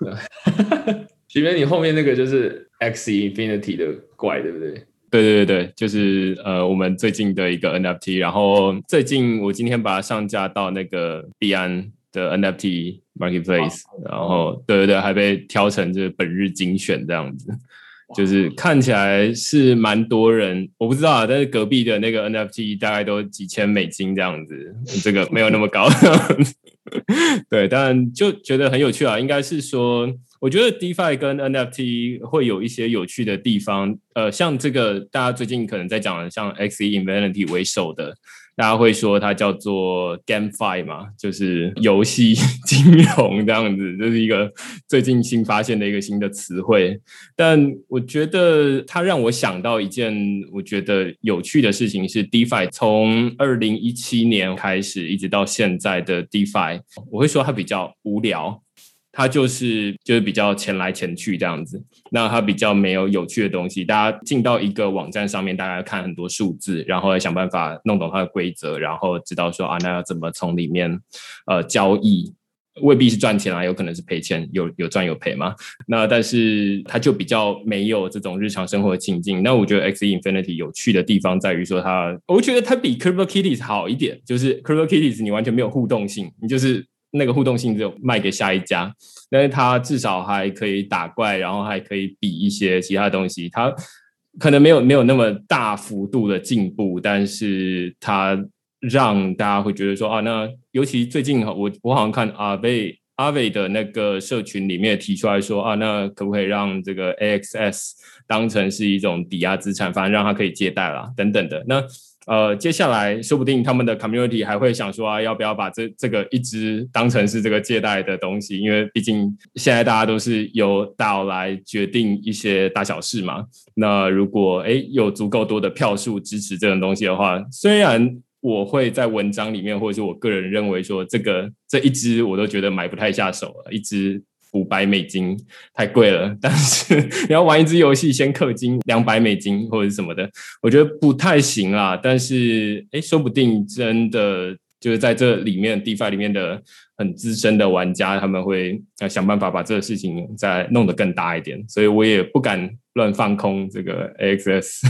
徐明，你后面那个就是 X Infinity 的怪，对不对？对对对对，就是呃，我们最近的一个 NFT，然后最近我今天把它上架到那个币安的 NFT Marketplace，然后对对对，还被挑成这本日精选这样子，就是看起来是蛮多人，我不知道啊，但是隔壁的那个 NFT 大概都几千美金这样子，这个没有那么高，对，但就觉得很有趣啊，应该是说。我觉得 DeFi 跟 NFT 会有一些有趣的地方，呃，像这个大家最近可能在讲的，像 Xe Infinity 为首的，大家会说它叫做 GameFi 嘛，就是游戏 金融这样子，这是一个最近新发现的一个新的词汇。但我觉得它让我想到一件我觉得有趣的事情是，DeFi 从二零一七年开始一直到现在的 DeFi，我会说它比较无聊。它就是就是比较钱来钱去这样子，那它比较没有有趣的东西。大家进到一个网站上面，大家看很多数字，然后想办法弄懂它的规则，然后知道说啊，那要怎么从里面呃交易。未必是赚钱啊，有可能是赔钱，有有赚有赔嘛。那但是它就比较没有这种日常生活的情境。那我觉得 X Infinity 有趣的地方在于说它，我觉得它比 Crypto Kitties 好一点，就是 Crypto Kitties 你完全没有互动性，你就是那个互动性只有卖给下一家，但是它至少还可以打怪，然后还可以比一些其他东西，它可能没有没有那么大幅度的进步，但是它。让大家会觉得说啊，那尤其最近我我好像看阿贝阿伟的那个社群里面提出来说啊，那可不可以让这个 AXS 当成是一种抵押资产，反正让它可以借贷啦等等的。那呃，接下来说不定他们的 community 还会想说啊，要不要把这这个一直当成是这个借贷的东西？因为毕竟现在大家都是由岛来决定一些大小事嘛。那如果哎有足够多的票数支持这种东西的话，虽然。我会在文章里面，或者是我个人认为说，这个这一支我都觉得买不太下手了，一支五百美金太贵了。但是你要玩一只游戏，先氪金两百美金或者什么的，我觉得不太行啦。但是哎，说不定真的就是在这里面 DeFi 里面的很资深的玩家，他们会想办法把这个事情再弄得更大一点。所以我也不敢乱放空这个 AXS。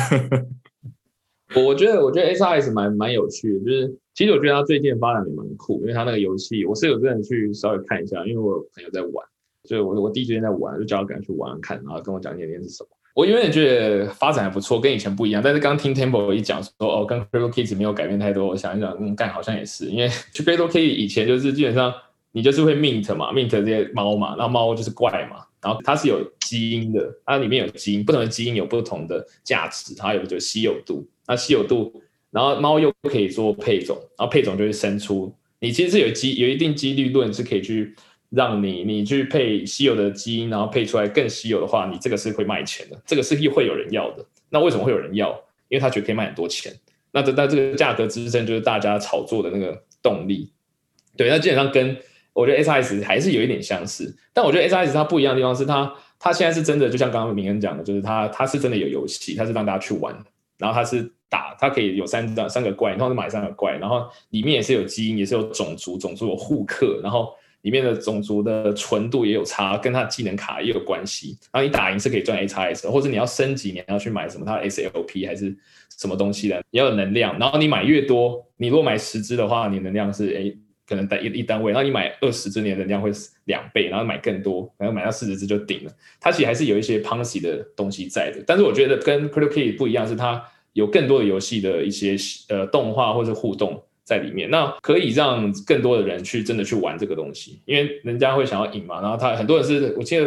我我觉得，我觉得 S R S 蛮蛮有趣的，就是其实我觉得它最近发展也蛮酷，因为它那个游戏，我是有个人去稍微看一下，因为我有朋友在玩，所以我我第一时间在玩，就叫他赶紧去玩看，然后跟我讲里面是什么。我有点觉得发展还不错，跟以前不一样。但是刚听 Temple 一讲说，哦，跟 Crypto Kids 没有改变太多，我想一想，嗯，干好像也是，因为 Crypto Kids 以前就是基本上你就是会 mint 嘛，mint 这些猫嘛，然后猫就是怪嘛，然后它是有基因的，它里面有基因，不同的基因有不同的价值，它有就稀有度。那稀有度，然后猫又可以做配种，然后配种就会生出。你其实是有机有一定几率论是可以去让你你去配稀有的基因，然后配出来更稀有的话，你这个是会卖钱的，这个是会有人要的。那为什么会有人要？因为他觉得可以卖很多钱。那这那这个价格支撑就是大家炒作的那个动力。对，那基本上跟我觉得 S S 还是有一点相似，但我觉得 S S 它不一样的地方是它它现在是真的，就像刚刚明恩讲的，就是它它是真的有游戏，它是让大家去玩，然后它是。打它可以有三张三个怪，然后买三个怪，然后里面也是有基因，也是有种族，种族有互克，然后里面的种族的纯度也有差，跟它技能卡也有关系。然后你打赢是可以赚 HRS，或者你要升级，你要去买什么它 S L P 还是什么东西的，你要有能量。然后你买越多，你如果买十只的话，你能量是诶可能单一一单位，然后你买二十只，你的能量会两倍，然后买更多，然后买到四十只就顶了。它其实还是有一些 Ponzi 的东西在的，但是我觉得跟 Crypto Key 不一样，是它。有更多的游戏的一些呃动画或者互动在里面，那可以让更多的人去真的去玩这个东西，因为人家会想要赢嘛。然后他很多人是我记得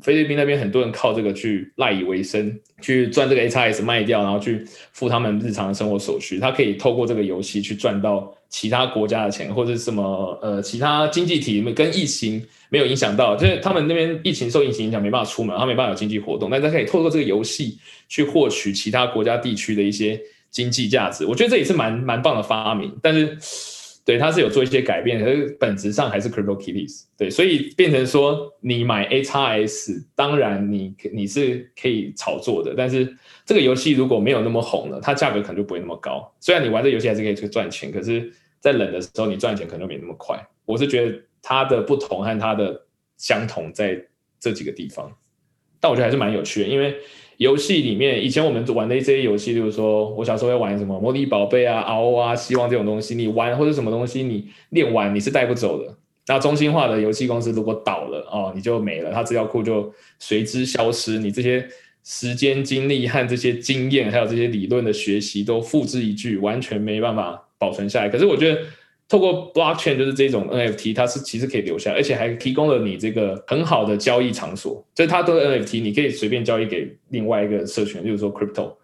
菲律宾那边很多人靠这个去赖以为生，去赚这个 H S 卖掉，然后去付他们日常的生活所需。他可以透过这个游戏去赚到其他国家的钱，或者什么呃其他经济体跟疫情。没有影响到，就是他们那边疫情受疫情影响，没办法出门，他没办法有经济活动，但他可以透过这个游戏去获取其他国家地区的一些经济价值。我觉得这也是蛮蛮棒的发明，但是对它是有做一些改变，可是本质上还是 Crypto Kitties。对，所以变成说你买 A x S，当然你你是可以炒作的，但是这个游戏如果没有那么红了，它价格可能就不会那么高。虽然你玩这游戏还是可以去赚钱，可是在冷的时候你赚钱可能就没那么快。我是觉得。它的不同和它的相同在这几个地方，但我觉得还是蛮有趣的。因为游戏里面以前我们玩的这些游戏，就是说我小时候要玩什么魔力宝贝啊、嗷啊、希望这种东西，你玩或者什么东西你练完你是带不走的。那中心化的游戏公司如果倒了哦，你就没了，它资料库就随之消失，你这些时间精力和这些经验，还有这些理论的学习都付之一炬，完全没办法保存下来。可是我觉得。透过 blockchain 就是这种 NFT，它是其实可以留下，而且还提供了你这个很好的交易场所。就是它都是 NFT，你可以随便交易给另外一个社群，就是说 crypto。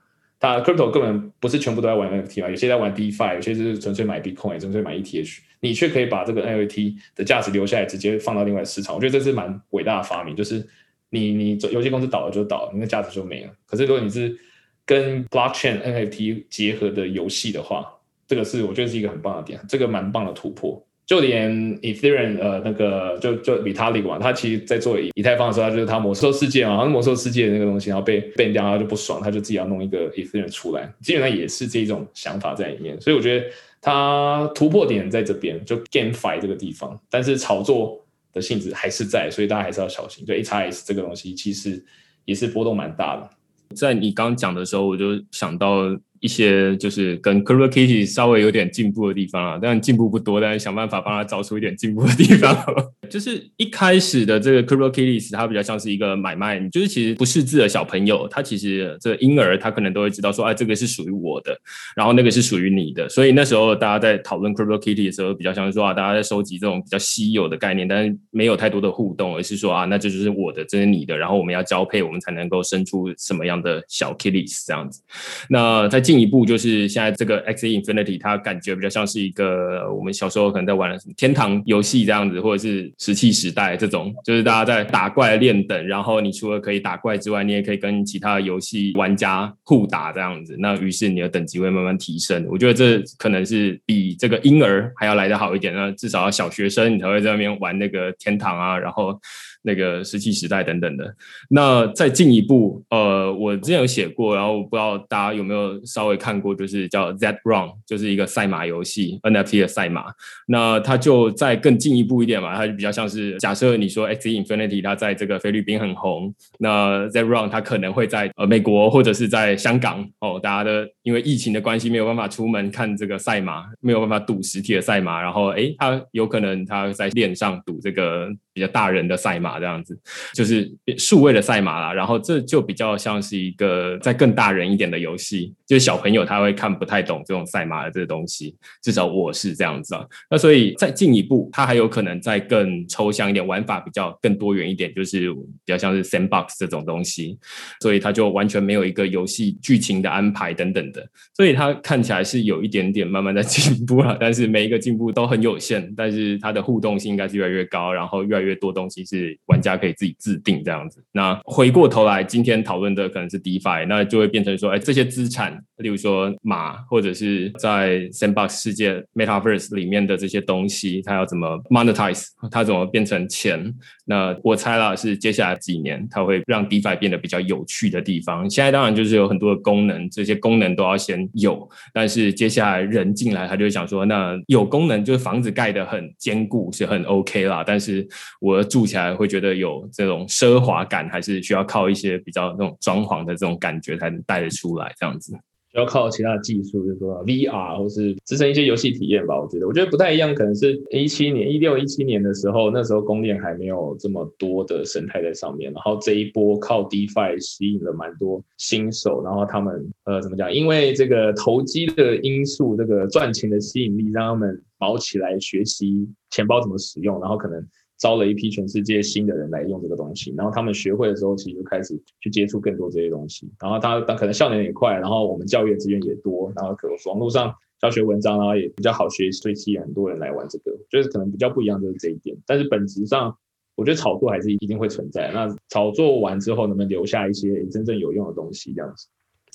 它 crypto 根本不是全部都在玩 NFT 嘛，有些在玩 DeFi，有些是纯粹买 Bitcoin，纯粹买 ETH。你却可以把这个 NFT 的价值留下来，直接放到另外市场。我觉得这是蛮伟大的发明，就是你你游戏公司倒了就倒，你的价值就没了。可是如果你是跟 blockchain NFT 结合的游戏的话，这个是我觉得是一个很棒的点，这个蛮棒的突破。就连 Ethereum 呃那个就就 Vitalik 嘛，他其实在做以太坊的时候，他就是他魔兽世界嘛，他魔兽世界的那个东西，然后被 ban 掉，他就不爽，他就自己要弄一个 Ethereum 出来，基本上也是这种想法在里面。所以我觉得他突破点在这边，就 GameFi 这个地方，但是炒作的性质还是在，所以大家还是要小心。对 HIS 这个东西，其实也是波动蛮大的。在你刚讲的时候，我就想到。一些就是跟 CryptoKitty 稍微有点进步的地方啊，但进步不多，但是想办法帮他找出一点进步的地方。就是一开始的这个 CryptoKitties，它比较像是一个买卖，就是其实不识字的小朋友，他其实这婴儿他可能都会知道说，哎，这个是属于我的，然后那个是属于你的。所以那时候大家在讨论 CryptoKitty 的时候，比较像是说啊，大家在收集这种比较稀有的概念，但是没有太多的互动，而是说啊，那这就是我的，这是你的，然后我们要交配，我们才能够生出什么样的小 Kitties 这样子。那在进进一步就是现在这个 X Infinity，它感觉比较像是一个我们小时候可能在玩的什么天堂游戏这样子，或者是石器时代这种，就是大家在打怪练等，然后你除了可以打怪之外，你也可以跟其他游戏玩家互打这样子。那于是你的等级会慢慢提升。我觉得这可能是比这个婴儿还要来得好一点。那至少要小学生你才会在那边玩那个天堂啊，然后。那个石器时代等等的，那再进一步，呃，我之前有写过，然后我不知道大家有没有稍微看过，就是叫 Z Run，就是一个赛马游戏 NFT 的赛马。那它就再更进一步一点嘛，它就比较像是假设你说 X Infinity 它在这个菲律宾很红，那 Z Run 它可能会在呃美国或者是在香港哦，大家的因为疫情的关系没有办法出门看这个赛马，没有办法赌实体的赛马，然后诶，它有可能它在链上赌这个比较大人的赛马。这样子就是数位的赛马啦，然后这就比较像是一个在更大人一点的游戏，就是小朋友他会看不太懂这种赛马的这个东西，至少我是这样子啊。那所以再进一步，它还有可能再更抽象一点，玩法比较更多元一点，就是比较像是 sandbox 这种东西，所以它就完全没有一个游戏剧情的安排等等的，所以它看起来是有一点点慢慢在 进步了，但是每一个进步都很有限，但是它的互动性应该是越来越高，然后越来越多东西是。玩家可以自己自定这样子。那回过头来，今天讨论的可能是 DeFi，那就会变成说，哎，这些资产，例如说马，或者是在 Sandbox 世界 Metaverse 里面的这些东西，它要怎么 monetize，它怎么变成钱？那我猜啦，是接下来几年，它会让 DeFi 变得比较有趣的地方。现在当然就是有很多的功能，这些功能都要先有，但是接下来人进来，他就想说，那有功能就是房子盖得很坚固，是很 OK 啦，但是我住起来会觉得。有这种奢华感，还是需要靠一些比较那种装潢的这种感觉才能带得出来，这样子。要靠其他的技术，就是说 VR 或是支撑一些游戏体验吧。我觉得，我觉得不太一样，可能是一七年、一六、一七年的时候，那时候公链还没有这么多的生态在上面，然后这一波靠 DeFi 吸引了蛮多新手，然后他们呃怎么讲？因为这个投机的因素，这个赚钱的吸引力，让他们毛起来学习钱包怎么使用，然后可能。招了一批全世界新的人来用这个东西，然后他们学会的时候，其实就开始去接触更多这些东西。然后他可能效能也快，然后我们教育资源也多，然后可网络上教学文章，然后也比较好学，所以吸引很多人来玩这个。就是可能比较不一样就是这一点，但是本质上，我觉得炒作还是一定会存在。那炒作完之后，能不能留下一些真正有用的东西？这样子。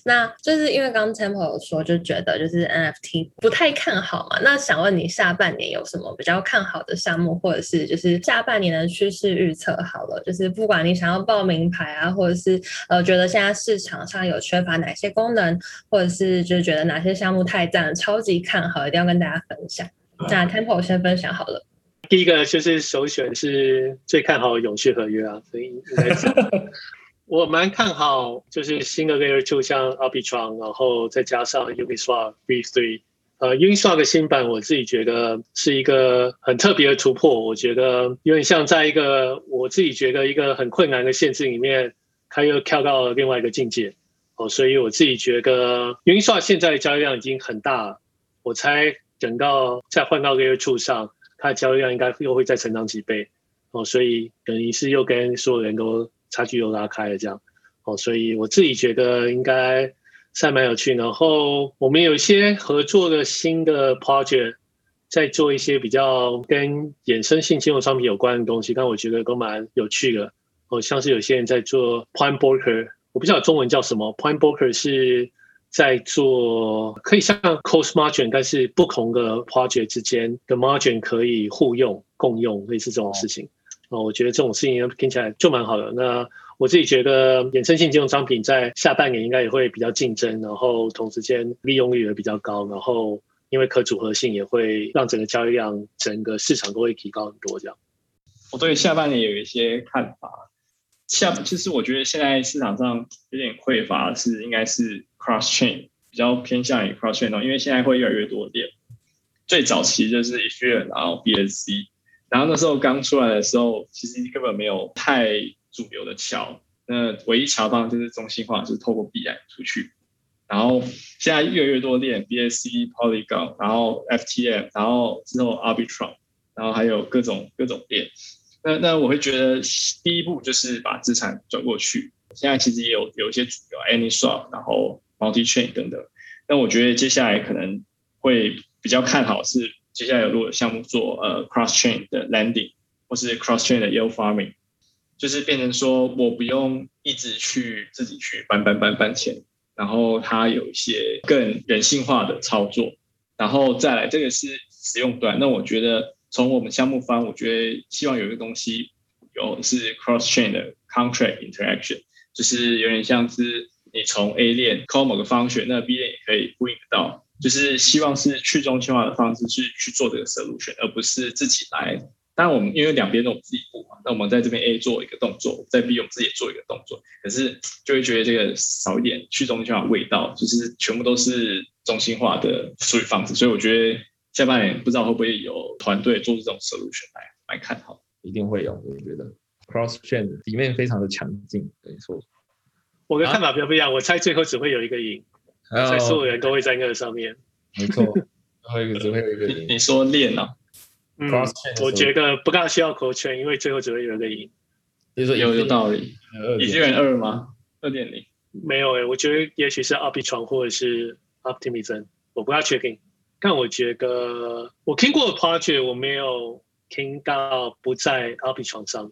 那就是因为刚刚 Temple 有说，就觉得就是 NFT 不太看好嘛。那想问你，下半年有什么比较看好的项目，或者是就是下半年的趋势预测？好了，就是不管你想要报名牌啊，或者是呃觉得现在市场上有缺乏哪些功能，或者是就是觉得哪些项目太赞，超级看好，一定要跟大家分享。那 Temple 先分享好了。第一个就是首选是最看好永续合约啊，所以应该是。我蛮看好，就是新的 Layer Two，像 a r b i t r o n 然后再加上 Uniswap V3。呃，Uniswap 的新版，我自己觉得是一个很特别的突破。我觉得有点像在一个我自己觉得一个很困难的限制里面，它又跳到了另外一个境界。哦，所以我自己觉得 Uniswap 现在的交易量已经很大，我猜等到再换到 Layer Two 上，它的交易量应该又会再成长几倍。哦，所以等于是又跟所有人都。差距又拉开了，这样哦，所以我自己觉得应该还蛮有趣。然后我们有一些合作的新的 project，在做一些比较跟衍生性金融商品有关的东西，但我觉得都蛮有趣的。哦，像是有些人在做 point broker，我不知道中文叫什么。point broker 是在做可以像 cost margin，但是不同的 project 之间的 margin 可以互用共用，类似这种事情。哦，哦我觉得这种事情听起来就蛮好的。那我自己觉得衍生性金融商品在下半年应该也会比较竞争，然后同时间利用率也比较高，然后因为可组合性也会让整个交易量、整个市场都会提高很多。这样，我对下半年有一些看法。下其实我觉得现在市场上有点匮乏，是应该是 cross chain 比较偏向于 cross chain 因为现在会越来越多链。最早期就是 ETH 然后 BSC，然后那时候刚出来的时候，其实根本没有太主流的桥。那唯一桥方就是中心化，就是透过币来出去。然后现在越来越多链，BSC、Polygon，然后 FTM，然后之后 Arbitrum，然后还有各种各种链。那那我会觉得第一步就是把资产转过去。现在其实也有有一些主流，AnySwap，然后 MultiChain 等等。那我觉得接下来可能会比较看好是接下来有如果项目做呃 Cross Chain 的 Landing，或是 Cross Chain 的 Yield Farming，就是变成说我不用一直去自己去搬搬搬搬钱，然后它有一些更人性化的操作，然后再来这个是使用端。那我觉得。从我们项目方，我觉得希望有一个东西有是 cross chain 的 contract interaction，就是有点像是你从 A 链 call 某个方选，那 B 链也可以呼应得到，就是希望是去中心化的方式去去做这个 solution，而不是自己来。当然我们因为两边都我们自己部嘛，那我们在这边 A 做一个动作，在 B 我们自己也做一个动作，可是就会觉得这个少一点去中心化味道，就是全部都是中心化的处理方式，所以我觉得。下半年不知道会不会有团队做出这种 solution 来来看好，一定会有，我觉得 cross chain 里面非常的强劲，没错。我的看法比较不一样，我猜最后只会有一个赢，猜所有人都会在那个上面。没错，还有一个只会有一个赢。你说练啊 chain，我觉得不大需要 cross chain，因为最后只会有一个赢。你说有有道理。已经人二吗？二点零？没有诶，我觉得也许是 Arbitrum 或者是 Optimism，我不要确定。但我觉得我听过的 project，我没有听到不在 t r 上，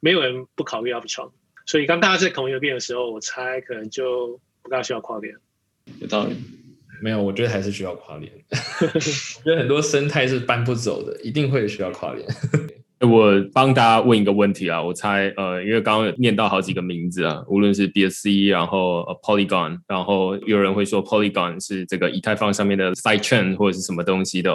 没有人不考虑 t r 所以当大家在同一个链的时候，我猜可能就不大需要跨链。有道理，没有，我觉得还是需要跨链。我觉得很多生态是搬不走的，一定会需要跨链。我帮大家问一个问题啊，我猜呃，因为刚刚有念到好几个名字啊，无论是 BSC，然后 Polygon，然后有人会说 Polygon 是这个以太坊上面的 side chain 或者是什么东西的，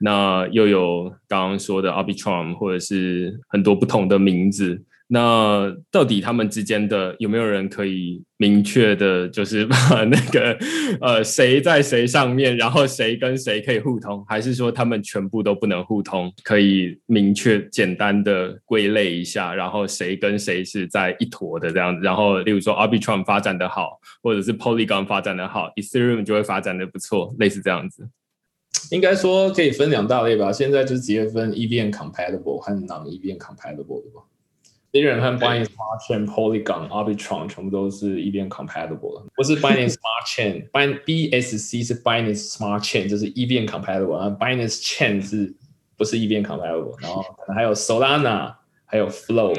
那又有刚刚说的 Arbitrum 或者是很多不同的名字。那到底他们之间的有没有人可以明确的，就是把那个 呃谁在谁上面，然后谁跟谁可以互通，还是说他们全部都不能互通？可以明确简单的归类一下，然后谁跟谁是在一坨的这样子。然后例如说 Arbitrum 发展的好，或者是 Polygon 发展的好，Ethereum 就会发展的不错，类似这样子。应该说可以分两大类吧。现在就直接分 EVM compatible 和 non EVM compatible 的吧。Ethereum 和 Binance Smart Chain、Polygon、Arbitrum 全部都是 EVM compatible 的，不是 Binance Smart Chain，BSC 是 Binance Smart Chain，就是 EVM compatible，然后 Binance Chain 是不是 EVM compatible？然后可能还有 Solana，还有 Flow，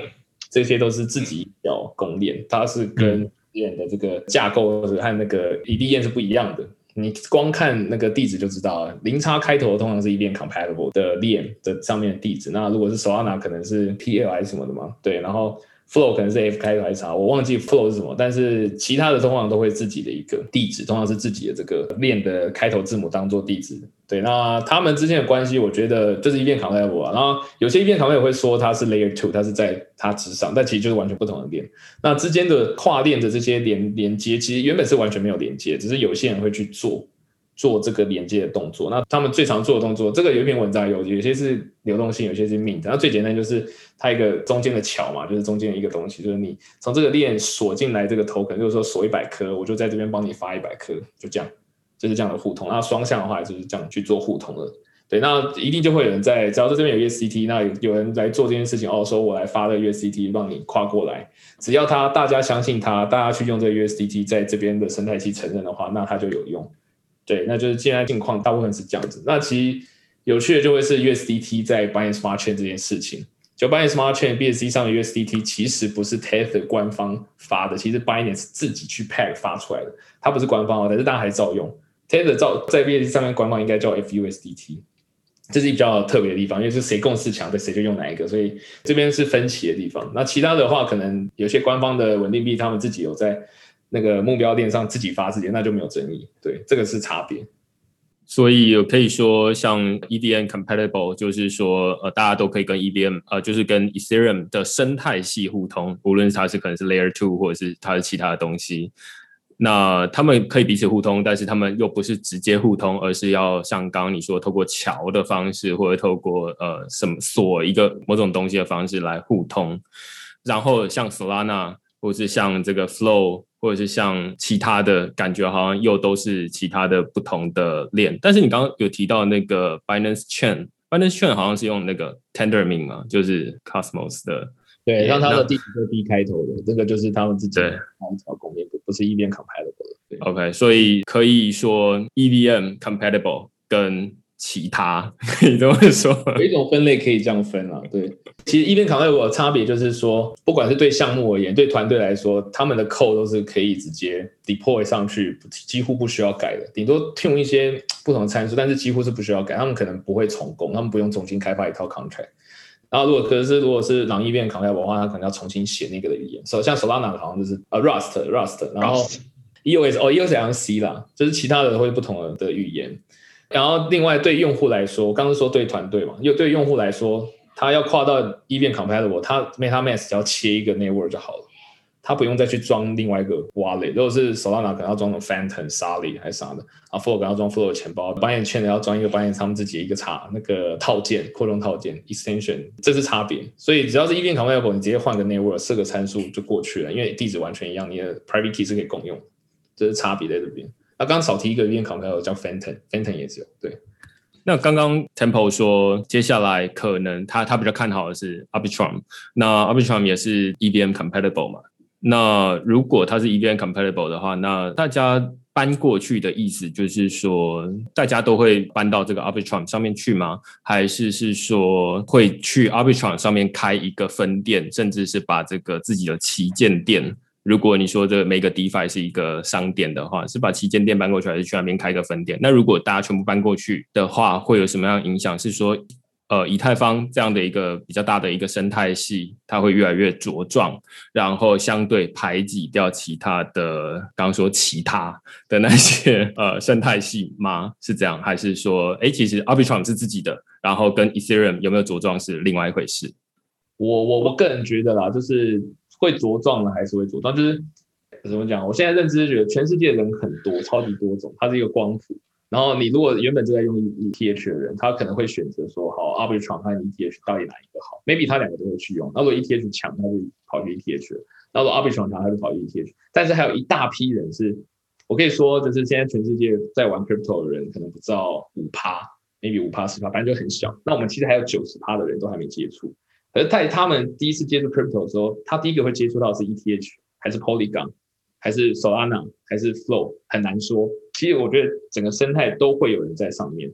这些都是自己要公链，它是跟链的这个架构和那个以利链是不一样的。你光看那个地址就知道了，零叉开头通常是一边 compatible 的链的上面的地址。那如果是 Solana 可能是 PLI 什么的嘛？对，然后 Flow 可能是 F 开头还是啥，我忘记 Flow 是什么。但是其他的通常都会自己的一个地址，通常是自己的这个链的开头字母当做地址。对，那他们之间的关系，我觉得就是一边 compatible 啊。然后有些一边 compatible 会说它是 Layer Two，它是在它之上，但其实就是完全不同的链。那之间的跨链的这些连连接，其实原本是完全没有连接，只是有些人会去做做这个连接的动作。那他们最常做的动作，这个有一篇文章有，有些是流动性，有些是 mint。那最简单就是它一个中间的桥嘛，就是中间的一个东西，就是你从这个链锁进来这个头，可能就是说锁一百颗，我就在这边帮你发一百颗，就这样。就是这样的互通，那双向的话就是这样去做互通的。对，那一定就会有人在，只要在这边有 USDT，那有人来做这件事情哦，说我来发个 USDT 让你跨过来，只要他大家相信他，大家去用这个 USDT 在这边的生态系承认的话，那他就有用。对，那就是现在境况大部分是这样子。那其实有趣的就会是 USDT 在 Binance Smart Chain 这件事情，就 Binance Smart Chain BSC 上的 USDT 其实不是 Tether 官方发的，其实 Binance 自己去 Pack 发出来的，它不是官方哦，但是大家还照用。Tether 照在 BSC 上面官方应该叫 FUSDT，这是比较特别的地方，因为是谁共识强的谁就用哪一个，所以这边是分歧的地方。那其他的话，可能有些官方的稳定币，他们自己有在那个目标链上自己发自己，那就没有争议。对，这个是差别。所以可以说，像 EVM compatible，就是说，呃，大家都可以跟 EVM，呃，就是跟 Ethereum 的生态系互通，无论它是可能是 Layer Two，或者是它的其他的东西。那他们可以彼此互通，但是他们又不是直接互通，而是要像刚刚你说，透过桥的方式，或者透过呃什么锁一个某种东西的方式来互通。然后像 Solana，或是像这个 Flow，或者是像其他的感觉，好像又都是其他的不同的链。但是你刚刚有提到那个 Binance Chain，Binance Chain 好像是用那个 Tendermint 嘛，就是 Cosmos 的。对，让它的第一个 B 开头的，这个就是他们自己的一条公链，不不是 EVM compatible 的。OK，所以可以说 EVM compatible 跟其他 可以这么说，有一种分类可以这样分啊。对，其实 EVM compatible 的差别就是说，不管是对项目而言，对团队来说，他们的 code 都是可以直接 deploy 上去，几乎不需要改的，顶多用一些不同的参数，但是几乎是不需要改。他们可能不会重工，他们不用重新开发一套 contract。然后，如果可是如果是朗逸变 compete 的话，他可能要重新写那个的语言。所以像 Solana 好像就是呃 Rust，Rust，然后 EOS 哦 EOS 好像 C 啦，就是其他的会不同的语言。然后另外对用户来说，刚刚说对团队嘛，又对用户来说，他要跨到 E 变 compatible，他 MetaMask 只要切一个 network 就好了。他不用再去装另外一个 wallet，如果是 Solana 可能要装种 Phantom、Solid 还是啥的，啊，Flow 可能要装 Flow 的钱包，半夜圈的要装一个半夜他们自己一个插那个套件、扩充套件 extension，这是差别。所以只要是 EVM compatible，你直接换个 network 设个参数就过去了，因为地址完全一样，你的 private key 是可以共用，这是差别在这边。那刚刚少提一个 EVM compatible 叫 Phantom，Phantom 也是有。对，那刚刚 Temple 说接下来可能他他比较看好的是 Arbitrum，那 Arbitrum 也是 EVM compatible 嘛？那如果它是 EVM compatible 的话，那大家搬过去的意思就是说，大家都会搬到这个 Arbitrum 上面去吗？还是是说会去 Arbitrum 上面开一个分店，甚至是把这个自己的旗舰店？如果你说这每个 DeFi 是一个商店的话，是把旗舰店搬过去，还是去那边开个分店？那如果大家全部搬过去的话，会有什么样影响？是说？呃，以太坊这样的一个比较大的一个生态系，它会越来越茁壮，然后相对排挤掉其他的，刚刚说其他的那些呃生态系吗？是这样，还是说，哎，其实 Arbitrum 是自己的，然后跟 Ethereum 有没有茁壮是另外一回事？我我我个人觉得啦，就是会茁壮的还是会茁壮，就是怎么讲？我现在认知觉得全世界人很多，超级多种，它是一个光谱。然后你如果原本就在用 ETH 的人，他可能会选择说，好，Arbitrum 和 ETH 到底哪一个好？Maybe 他两个都会去用。那如果 ETH 强，他就跑去 ETH；那如果 Arbitrum 强，他就跑去 ETH。但是还有一大批人是，我可以说，就是现在全世界在玩 Crypto 的人，可能不知道五趴，maybe 五趴十趴，反正就很小。那我们其实还有九十趴的人都还没接触。而在他们第一次接触 Crypto 的时候，他第一个会接触到是 ETH 还是 Polygon？还是 Solana 还是 Flow 很难说。其实我觉得整个生态都会有人在上面，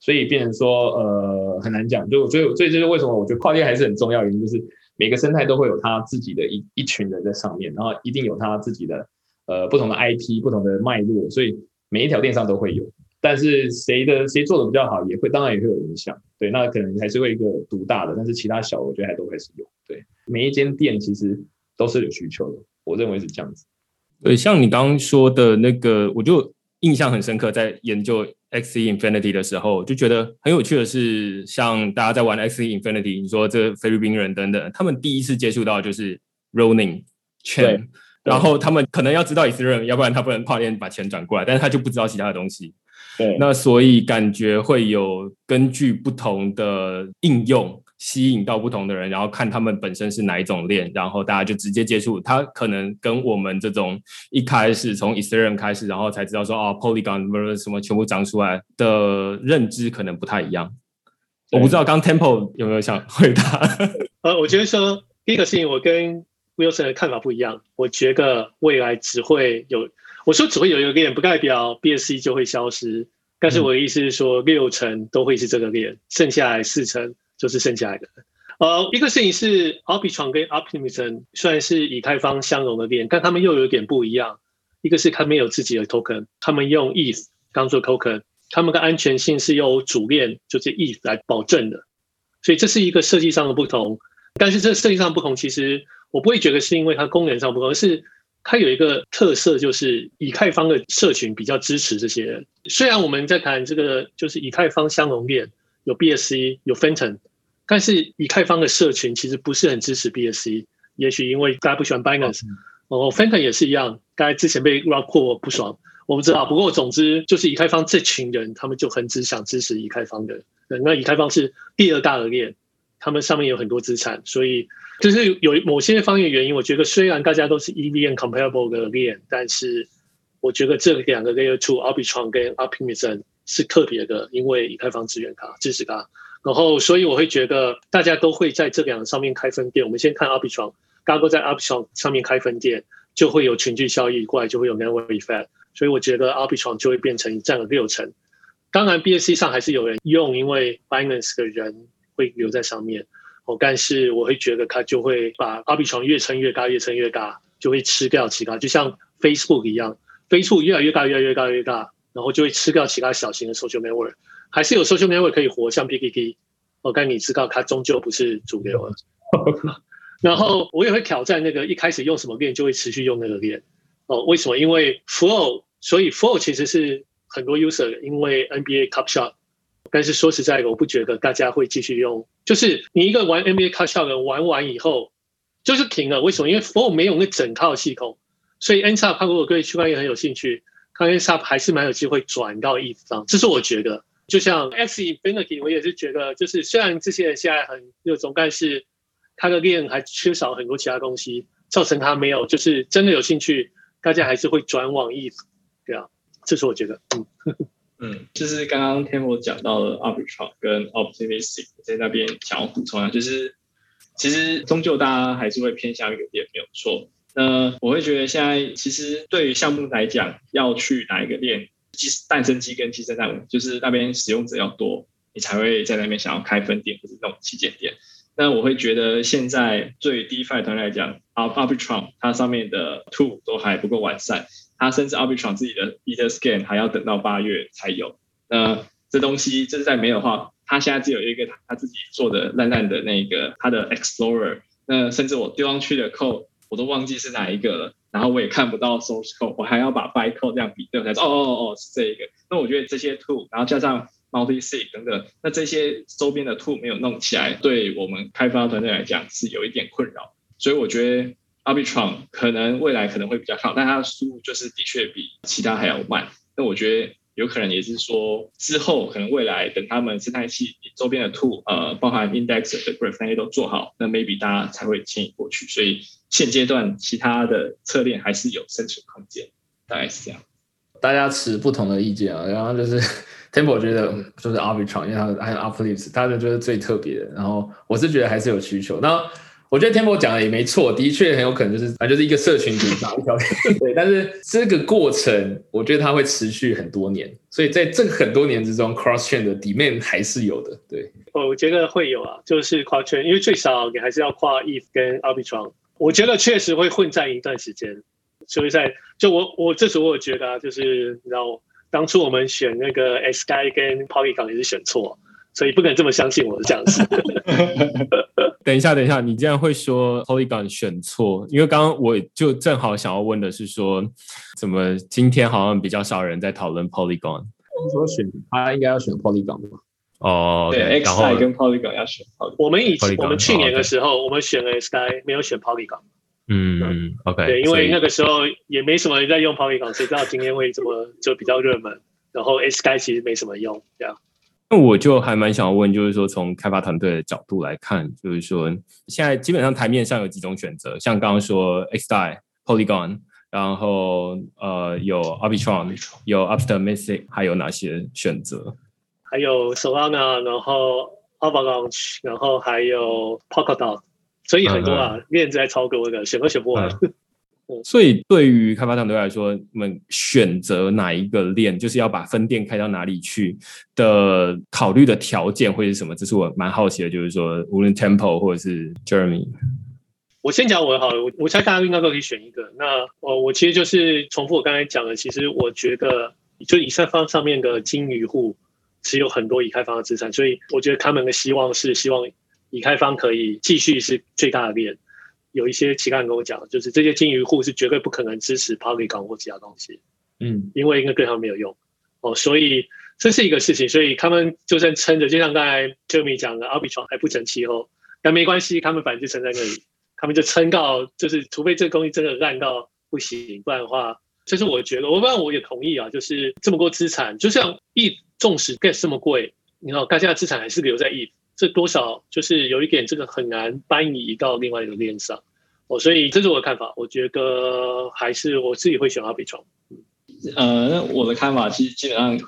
所以变成说呃很难讲。就所以所以这是为什么我觉得跨界还是很重要，原因就是每个生态都会有他自己的一一群人在上面，然后一定有他自己的呃不同的 IP、不同的脉络，所以每一条链上都会有。但是谁的谁做的比较好，也会当然也会有影响。对，那可能还是会一个独大的，但是其他小我觉得还都还是有。对，每一间店其实都是有需求的，我认为是这样子。对，像你刚刚说的那个，我就印象很深刻。在研究 X Infinity 的时候，就觉得很有趣的是，像大家在玩 X Infinity，你说这菲律宾人等等，他们第一次接触到就是 Rolling Chain，然后他们可能要知道 Ethereum，要不然他不能跨链把钱转过来，但是他就不知道其他的东西。对，那所以感觉会有根据不同的应用。吸引到不同的人，然后看他们本身是哪一种链，然后大家就直接接触。他可能跟我们这种一开始从 Ethereum 开始，然后才知道说哦，Polygon 什么全部长出来的认知可能不太一样。我不知道刚 Temple 有没有想回答？呃，我觉得说第一个事情，我跟 Wilson 的看法不一样。我觉得未来只会有，我说只会有一个链，不代表 BSC 就会消失。但是我的意思是说，六成都会是这个链，剩下来四成。就是剩下来的，呃，一个事情是 Arbitrum 跟 Optimism 虽然是以太坊相容的链，但他们又有点不一样。一个是他们有自己的 token，他们用 ETH 当做 token，他们的安全性是由主链就是 ETH 来保证的，所以这是一个设计上的不同。但是这设计上不同，其实我不会觉得是因为它功能上不同，而是它有一个特色，就是以太坊的社群比较支持这些人。虽然我们在谈这个，就是以太坊相容链有 BSC 有 Phantom，但是以太坊的社群其实不是很支持 BSC。也许因为大家不喜欢 Binance，哦，Phantom 也是一样，大家之前被 Rock 破不爽，我不知道。不过总之就是以太坊这群人，他们就很只想支持以太坊的。那以太坊是第二大的链，他们上面有很多资产，所以。就是有某些方面原因，我觉得虽然大家都是 EVM comparable 的链，但是我觉得这两个 Layer Two Arbitrum 跟 Optimism 是特别的，因为以太坊资源卡支持它，然后所以我会觉得大家都会在这两个上面开分店。我们先看 Arbitrum，刚刚在 Arbitrum 上面开分店，就会有群聚效益过来，就会有 Network Effect，所以我觉得 Arbitrum 就会变成占了六成。当然 BSC 上还是有人用，因为 Binance 的人会留在上面。哦，但是我会觉得它就会把阿比床越撑越大，越撑越大，就会吃掉其他，就像 Facebook 一样，Facebook 越来越大，越来越大，越大，然后就会吃掉其他小型的 social network，还是有 social network 可以活，像 PPT。哦，但你知道它终究不是主流了。然后我也会挑战那个一开始用什么链就会持续用那个链。哦，为什么？因为 Flow，所以 Flow 其实是很多 user 因为 NBA Cup Shot。但是说实在的，我不觉得大家会继续用。就是你一个玩 NBA Cash Out 的玩完以后，就是停了。为什么？因为 f o r 没有那整套系统，所以 N s p 如果对区块链很有兴趣，看 N s p 还是蛮有机会转到 E 上。这是我觉得。就像 X Infinity，我也是觉得，就是虽然这些人现在很热衷，但是它的链还缺少很多其他东西，造成它没有就是真的有兴趣，大家还是会转往 E。对啊，这是我觉得。嗯。嗯，就是刚刚天博讲到了 Arbitrum 跟 Optimistic 在那边想要补充啊，就是其实终究大家还是会偏向一个链，没有错。那我会觉得现在其实对于项目来讲，要去哪一个链，即诞生机跟寄生蛋，就是那边使用者要多，你才会在那边想要开分店或者那种旗舰店。那我会觉得现在对 DeFi 团来讲，Arbitrum 它上面的 Tool 都还不够完善。它甚至 Arbitrum 自己的 Ether Scan 还要等到八月才有。那这东西这是在没有的话，它现在只有一个它自己做的烂烂的那个它的 Explorer。那甚至我丢上去的 code 我都忘记是哪一个了，然后我也看不到 source code，我还要把 byte code 这样比对才知道。哦哦哦，是这一个。那我觉得这些 tool，然后加上 multi sig 等等，那这些周边的 tool 没有弄起来，对我们开发团队来讲是有一点困扰。所以我觉得。Arbitrum 可能未来可能会比较好，但它的速度就是的确比其他还要慢。那我觉得有可能也是说，之后可能未来等他们生态系周边的 tool，呃，包含 index 的 graph 那些都做好，那 maybe 大家才会迁移过去。所以现阶段其他的策略还是有生存空间，大概是这样。大家持不同的意见啊，然后就是 Temple 觉得就是 Arbitrum，因为它还有 Optimism，他的就是最特别的。然后我是觉得还是有需求。那我觉得 Temple 讲的也没错，的确很有可能就是啊，就是一个社群主打一条链。对，但是这个过程，我觉得它会持续很多年，所以在这很多年之中，cross chain 的 demand 还是有的。对，我觉得会有啊，就是 Cross Chain，，因为最少你还是要跨 ETH 跟 Arbitrum，我觉得确实会混战一段时间。所以在就我我这时候我觉得，啊就是你知道，当初我们选那个 Sky 跟 Polygon 也是选错。所以不能这么相信我的这样子。等一下，等一下，你竟然会说 Polygon 选错？因为刚刚我就正好想要问的是说，怎么今天好像比较少人在讨论 Polygon？说选他应该要选 Polygon 吗？哦，对，X 跟 Polygon 要选。我们以前我们去年的时候，我们选了 Sky，没有选 Polygon。嗯，OK。对，因为那个时候也没什么人在用 Polygon，谁知道今天会这么就比较热门？然后 Sky 其实没什么用，这样。那我就还蛮想问，就是说从开发团队的角度来看，就是说现在基本上台面上有几种选择，像刚刚说 XDAI、Polygon，然后呃有 Arbitron、有 Optimistic，还有哪些选择？还有 Solana，然后 Avalanche，然后还有 Polkadot，所以很多啊，链子还超多的，选都选不完。所以，对于开发团队来说，你们选择哪一个链，就是要把分店开到哪里去的考虑的条件会是什么？这是我蛮好奇的。就是说，无论 Temple 或者是 Jeremy，我先讲我的好了。我我猜大家应该都可以选一个。那我我其实就是重复我刚才讲的。其实我觉得，就以上方上面的金鱼户持有很多以太坊的资产，所以我觉得他们的希望是希望以太坊可以继续是最大的链。有一些其他人跟我讲，就是这些金鱼户是绝对不可能支持 Polygon 或其他东西，嗯，因为应该对他们没有用。哦，所以这是一个事情，所以他们就算撑着，就像刚才 Jeremy 讲的，Arbitrum 还不成气候，但没关系，他们反正就撑在那里，他们就撑到，就是除非这个东西真的烂到不行，不然的话，这是我觉得，我不然我也同意啊，就是这么多资产，就像 E 纵使 gas 这么贵，你看大家的资产还是留在 E，这多少就是有一点这个很难搬移到另外一个链上。哦，所以这是我的看法，我觉得还是我自己会选 Arbitrum。呃，我的看法其实基本上也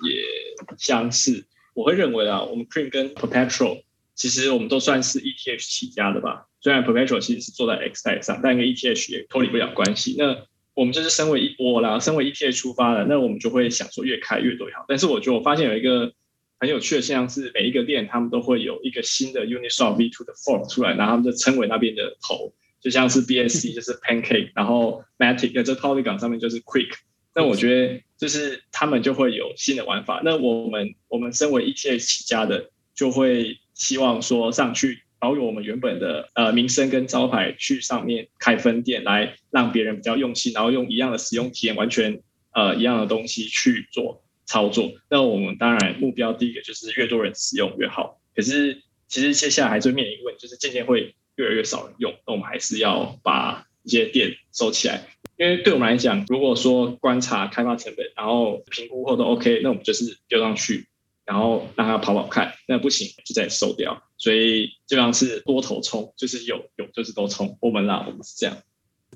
相似。我会认为啊，我们 Cream 跟 Perpetual 其实我们都算是 ETH 起家的吧。虽然 Perpetual 其实是坐在 X 代上，但跟 ETH 也脱离不了关系。那我们就是身为一我啦，身为 ETH 出发的，那我们就会想说越开越多越好。但是我觉得我发现有一个很有趣的现象是，每一个店他们都会有一个新的 Uniswap V2 的 form 出来，然后他们就称为那边的头。就像是 BSC 就是 Pancake，然后 Matic 在这 Polygon 上面就是 Quick。那我觉得就是他们就会有新的玩法。那我们我们身为 ETH 起家的，就会希望说上去保有我们原本的呃名声跟招牌，去上面开分店，来让别人比较用心，然后用一样的使用体验，完全呃一样的东西去做操作。那我们当然目标第一个就是越多人使用越好。可是其实接下来还是面临一个问题，就是渐渐会。越来越少人用，那我们还是要把一些店收起来，因为对我们来讲，如果说观察开发成本，然后评估后都 OK，那我们就是丢上去，然后让它跑跑看，那不行就再收掉。所以基本上是多头冲，就是有有就是都冲。我们啦，我们是这样。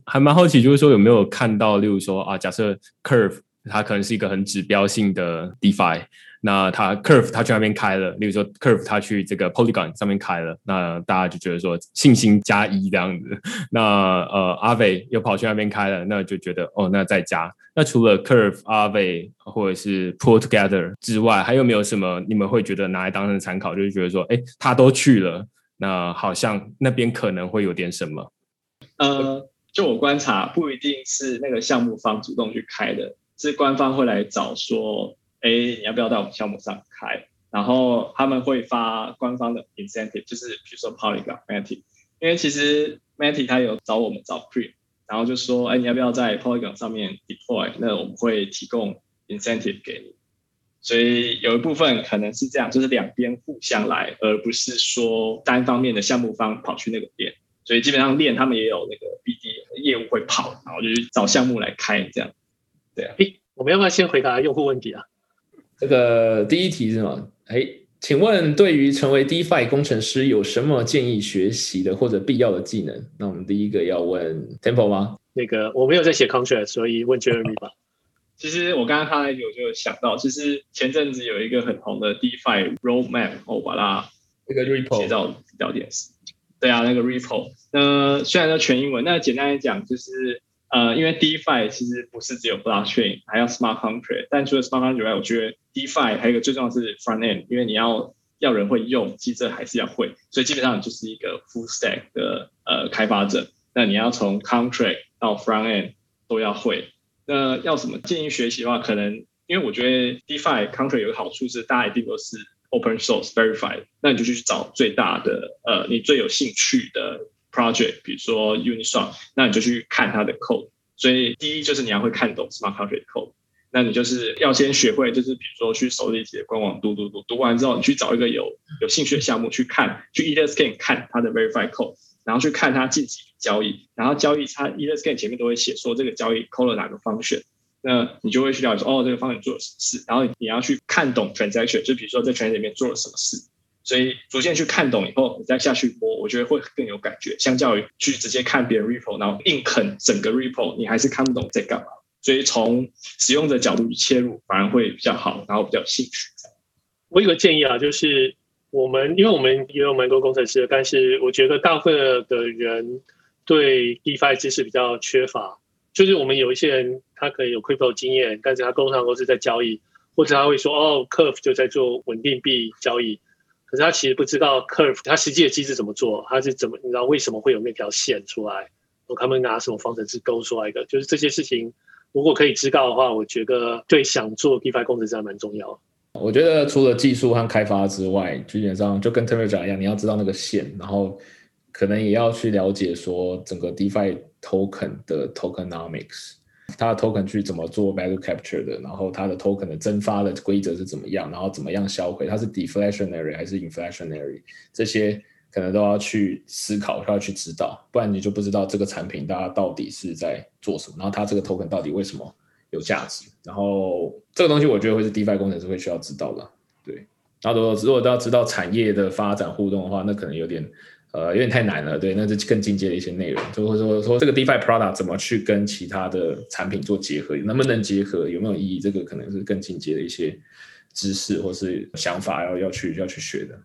还蛮好奇，就是说有没有看到，例如说啊，假设 Curve 它可能是一个很指标性的 DeFi。那他 Curve 他去那边开了，例如说 Curve 他去这个 Polygon 上面开了，那大家就觉得说信心加一这样子。那呃阿伟又跑去那边开了，那就觉得哦，那再加。那除了 Curve、阿伟或者是 Pull Together 之外，还有没有什么你们会觉得拿来当成参考？就是觉得说，哎，他都去了，那好像那边可能会有点什么。呃，就我观察，不一定是那个项目方主动去开的，是官方会来找说。哎，你要不要在我们项目上开？然后他们会发官方的 incentive，就是比如说 Polygon、Matic，因为其实 Matic 他有找我们找 Pre，然后就说，哎，你要不要在 Polygon 上面 deploy？那我们会提供 incentive 给你。所以有一部分可能是这样，就是两边互相来，而不是说单方面的项目方跑去那个店。所以基本上链他们也有那个 BD 业务会跑，然后就去找项目来开这样。对啊，哎，我们要不要先回答用户问题啊？这个第一题是吗？哎，请问对于成为 DeFi 工程师有什么建议学习的或者必要的技能？那我们第一个要问 Temple 吗？那个我没有在写 contract，所以问 Jeremy 吧。其实我刚刚看那句，我就想到，其实前阵子有一个很红的 DeFi roadmap，我把它那个 repo 写到聊电视。对啊，那个 repo，那虽然说全英文，那简单来讲就是。呃，因为 DeFi 其实不是只有 Blockchain，还要 Smart Contract。但除了 Smart Contract 以外，我觉得 DeFi 还有一个最重要是 Front End，因为你要要人会用，其实还是要会。所以基本上就是一个 Full Stack 的呃开发者。那你要从 Contract 到 Front End 都要会。那要什么建议学习的话，可能因为我觉得 DeFi Contract 有个好处是，大家一定都是 Open Source Verified，那你就去找最大的呃你最有兴趣的。project，比如说 Uniswap，那你就去看它的 code。所以第一就是你要会看懂 smart contract code，那你就是要先学会，就是比如说去搜自己的官网读读读，读完之后你去找一个有有兴趣的项目去看，去 Etherscan 看它的 verify code，然后去看它近几交易，然后交易它 Etherscan 前面都会写说这个交易扣了哪个方选，那你就会去了解说哦这个方选做了什么事，然后你要去看懂 transaction，就比如说在 transaction 里面做了什么事。所以逐渐去看懂以后，你再下去摸，我觉得会更有感觉。相较于去直接看别人 repo，然后硬啃整个 repo，你还是看不懂在干嘛。所以从使用者角度去切入，反而会比较好，然后比较有兴趣。我有个建议啊，就是我们因为我们也有蛮多工程师，但是我觉得大部分的人对 DeFi 知识比较缺乏。就是我们有一些人，他可能有 crypto 经验，但是他工作上都是在交易，或者他会说哦，Curve 就在做稳定币交易。可是他其实不知道 curve 它实际的机制怎么做，它是怎么你知道为什么会有那条线出来？他们拿什么方程式勾出来的？就是这些事情，如果可以知道的话，我觉得对想做 DeFi 工程师还蛮重要。我觉得除了技术和开发之外，基本上就跟 t e r r 讲一样，你要知道那个线，然后可能也要去了解说整个 DeFi token 的 tokenomics，它的 token 去怎么做 value capture 的，然后它的 token 的蒸发的规则是怎么样，然后怎么样销毁，它是 deflationary 还是 inflationary，这些可能都要去思考，要去知道，不然你就不知道这个产品大家到底是在做什么，然后它这个 token 到底为什么有价值，然后这个东西我觉得会是 DeFi 工程师会需要知道的，对。然后如果如果要知道产业的发展互动的话，那可能有点呃有点太难了，对，那是更进阶的一些内容，就会说说这个 DeFi product 怎么去跟其他的产品做结合，能不能结合，有没有意义，这个可能是更进阶的一些知识或是想法要要去要去学的。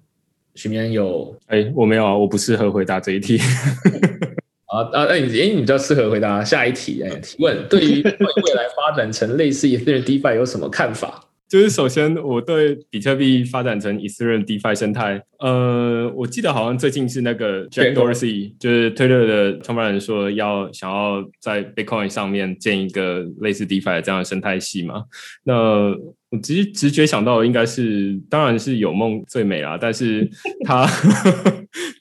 徐明有哎，我没有啊，我不适合回答这一题。啊啊，哎，你哎，你比较适合回答下一题。哎，提问对于未来发展成类似 Ethereum DeFi 有什么看法？就是首先，我对比特币发展成 Ethereum DeFi 生态，呃，我记得好像最近是那个 Jack Dorsey，就是 Twitter 的创办人说要想要在 Bitcoin 上面建一个类似 DeFi 这样的生态系嘛。那我直直觉想到应该是，当然是有梦最美啦，但是他。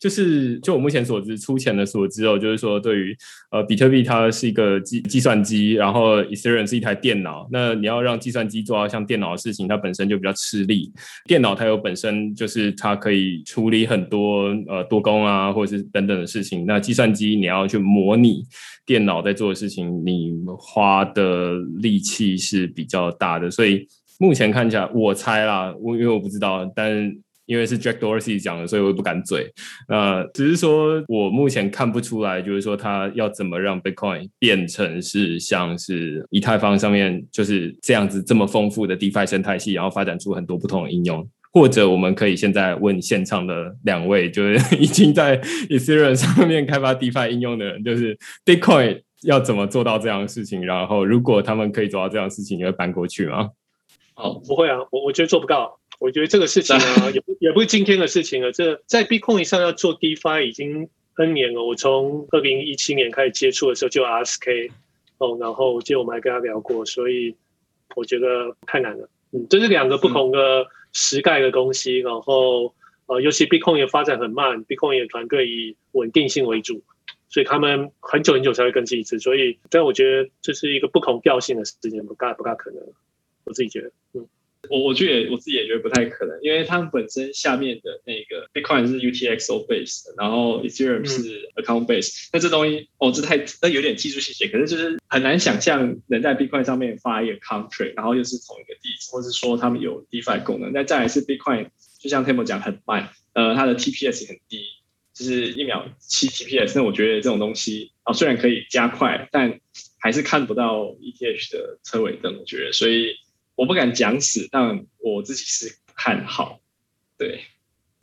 就是就我目前所知，粗浅的所知哦，就是说对于呃比特币它是一个计计算机，然后 Ethereum 是一台电脑。那你要让计算机做到像电脑的事情，它本身就比较吃力。电脑它有本身就是它可以处理很多呃多工啊，或者是等等的事情。那计算机你要去模拟电脑在做的事情，你花的力气是比较大的。所以目前看起来，我猜啦，我因为我不知道，但。因为是 Jack Dorsey 讲的，所以我也不敢嘴。那只是说我目前看不出来，就是说他要怎么让 Bitcoin 变成是像是以太坊上面就是这样子这么丰富的 DeFi 生态系，然后发展出很多不同的应用。或者我们可以现在问现场的两位，就是已经在 Ethereum 上面开发 DeFi 应用的人，就是 Bitcoin 要怎么做到这样的事情？然后如果他们可以做到这样的事情，你会搬过去吗？哦，不会啊，我我觉得做不到。我觉得这个事情啊，也不也不是今天的事情了。这在 Bitcoin 上要做 DeFi 已经 N 年了。我从二零一七年开始接触的时候就 RSK 哦，然后我记得我们还跟他聊过，所以我觉得太难了。嗯，这是两个不同的时代的东西。然后呃，尤其 Bitcoin 也发展很慢，Bitcoin 也团队以稳定性为主，所以他们很久很久才会更新一次。所以，但我觉得这是一个不同调性的事情，不大不大可能。我自己觉得，嗯。我我觉得我自己也觉得不太可能，因为他们本身下面的那个 Bitcoin 是 UTXO base，然后 Ethereum 是 Account base，那这东西哦，这太那有点技术细节，可是就是很难想象能在 Bitcoin 上面发一个 contract，然后又是同一个地址，或是说他们有 DeFi 功能。那再来是 Bitcoin，就像 Timo 讲很慢，呃，它的 TPS 很低，就是一秒七 TPS。那我觉得这种东西啊，虽然可以加快，但还是看不到 ETH 的车尾灯，我觉得，所以。我不敢讲死，但我自己是看好。对，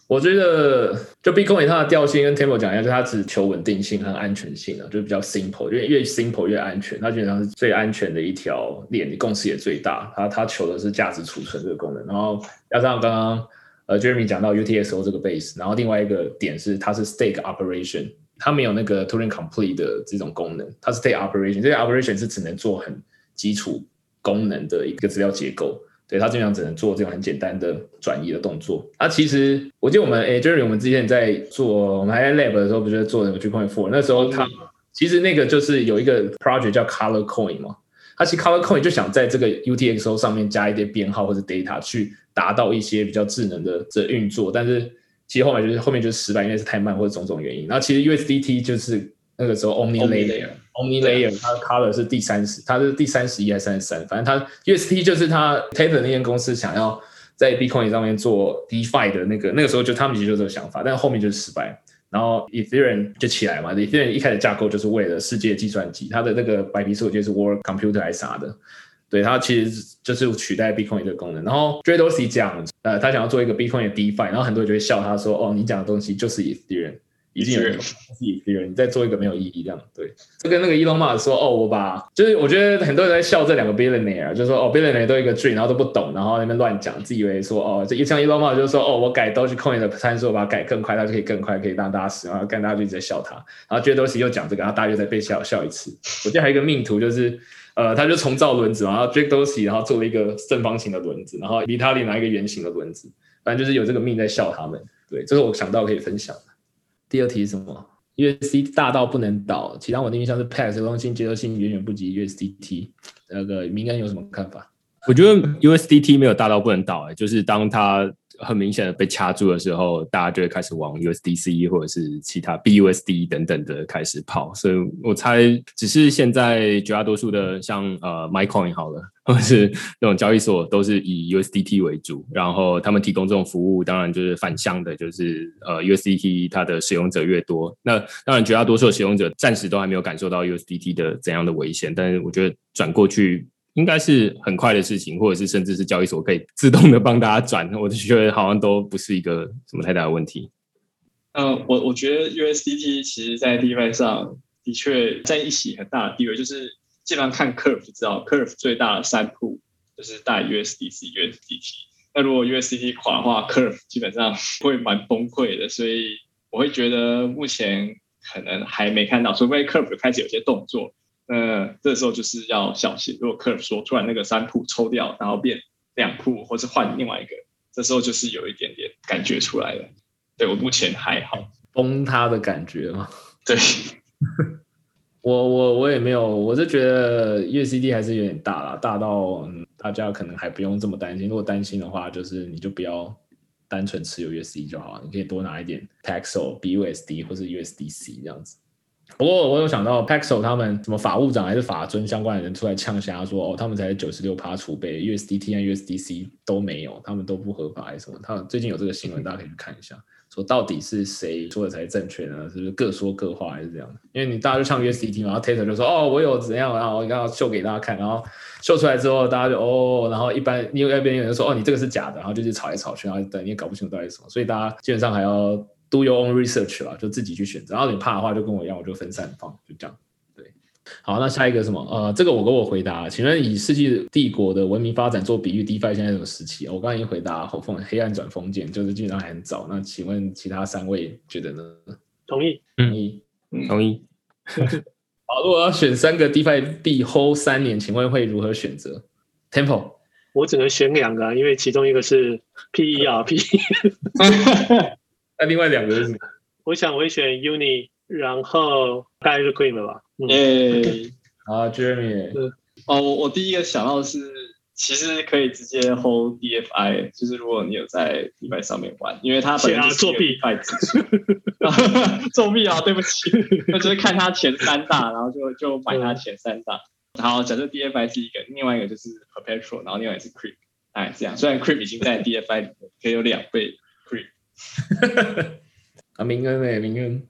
我觉得就 Bitcoin 它的调性跟 Temple 讲一下，就它只求稳定性和安全性啊，就比较 simple，因为越 simple 越安全，它基本上是最安全的一条链，共识也最大。它它求的是价值储存这个功能，然后加上刚刚呃 Jeremy 讲到 UTXO 这个 base，然后另外一个点是它是 stake operation，它没有那个 Turing complete 的这种功能，它是 stake operation，这个 operation 是只能做很基础。功能的一个资料结构，对它经常只能做这种很简单的转移的动作。啊，其实我记得我们诶，Jerry，我们之前在做我们还在 lab 的时候，不是做那个 G Coin Four，那时候它其实那个就是有一个 project 叫 Color Coin 嘛，它其实 Color Coin 就想在这个 UTXO 上面加一些编号或者 data 去达到一些比较智能的这运作，但是其实后面就是后面就是失败，因为是太慢或者种种原因。然后其实 USDT 就是那个时候 Only Layer。Omni Layer，它的 color 是第三十，它是第三十一还是三十三？反正它 UST 就是它 Tether 那间公司想要在 Bitcoin 上面做 DeFi 的那个，那个时候就他们其实就这个想法，但后面就是失败。然后 Ethereum 就起来嘛，Ethereum 一开始架构就是为了世界计算机，它的那个白皮书我记得是 World Computer 还是啥的，对，它其实就是取代 Bitcoin 的功能。然后 d r a d o s y 讲，呃，他想要做一个 Bitcoin 的 DeFi，然后很多人就会笑他说，哦，你讲的东西就是 Ethereum。已经有人自己别人，你再做一个没有意义这样，对，就跟那个 Elon Musk 说，哦，我把，就是我觉得很多人在笑这两个 billionaire，就说哦，billionaire 都一个 dream，然后都不懂，然后那边乱讲，自以为说哦，这一像 Elon Musk 就说哦，我改 Dogecoin 的参数，把它改更快，它就可以更快，可以让大家使用，然后大家就一直在笑他，然后 j a d o s 又讲这个，然后大家又在被笑笑一次。我记得还有一个命图，就是呃，他就重造轮子，然后 j a d o s 然后做了一个正方形的轮子，然后 Vitalik 拿一个圆形的轮子，反正就是有这个命在笑他们。对，这是我想到可以分享的。第二题是什么？USD 大到不能倒，其他我的印象是 PAX 流动性接受性远远不及 USDT。那个明恩有什么看法？我觉得 USDT 没有大到不能倒，哎，就是当它很明显的被掐住的时候，大家就会开始往 USDC 或者是其他 BUSD 等等的开始跑。所以我猜，只是现在绝大多数的像呃 MyCoin 好了，或者是那种交易所都是以 USDT 为主，然后他们提供这种服务，当然就是反向的，就是呃 USDT 它的使用者越多，那当然绝大多数的使用者暂时都还没有感受到 USDT 的怎样的危险，但是我觉得转过去。应该是很快的事情，或者是甚至是交易所可以自动的帮大家转，我就觉得好像都不是一个什么太大的问题。嗯，我我觉得 USDT 其实在 D Y 上的确在一起很大的地位，就是基本上看 Curve 知道，Curve 最大的三铺就是大 USDC、USDT。那如果 USDT 垮的话，Curve 基本上 会蛮崩溃的，所以我会觉得目前可能还没看到，除非 Curve 开始有些动作。呃，这时候就是要小心。如果客人说突然那个三铺抽掉，然后变两铺，或是换另外一个，这时候就是有一点点感觉出来了。对我目前还好，崩塌的感觉嘛。对，我我我也没有，我是觉得 UCD 还是有点大了，大到大家可能还不用这么担心。如果担心的话，就是你就不要单纯持有 USD 就好，你可以多拿一点 Paxo、BUSD 或是 USDC 这样子。不过我有想到 Paxo 他们什么法务长还是法尊相关的人出来呛瞎说哦，他们才九十六趴储备，USDT 和 USDC 都没有，他们都不合法还是什么？他最近有这个新闻，大家可以去看一下，说到底是谁说的才正确呢？是不是各说各话还是这样？因为你大家就唱 USDT 嘛，然后 Tether 就说哦，我有怎样，然后要秀给大家看，然后秀出来之后，大家就哦，然后一般另外一边有人说哦，你这个是假的，然后就是吵来吵去，然后等你也搞不清楚到底是什么，所以大家基本上还要。Do your own research 了，就自己去选择。然后你怕的话，就跟我一样，我就分散放，就这样。对，好，那下一个什么？呃，这个我跟我回答。请问以世纪帝国的文明发展做比喻，DeFi 现在什么时期？我刚刚已经回答，后封黑暗转封建，就是基本上还很早。那请问其他三位觉得呢？同意，同意，同意。好，如果要选三个 DeFi 币 hold 三年，请问会如何选择？Temple，我只能选两个，因为其中一个是 PERP。那另外两个是什么？我想我会选 Uni，然后大概是 Cream 了吧？耶，好，Jeremy，哦，我我第一个想到是，其实可以直接 hold DFI，就是如果你有在 DeFi 上面玩，因为它本身作弊，DeFi 作弊啊，对不起，那就是看它前三大，然后就就买它前三大。好，假设 DFI 是一个，另外一个就是 Perpetual，然后另外一个是 Creep，哎，这样，虽然 Creep 已经在 DFI 里面可以有两倍。啊，明恩诶，明恩，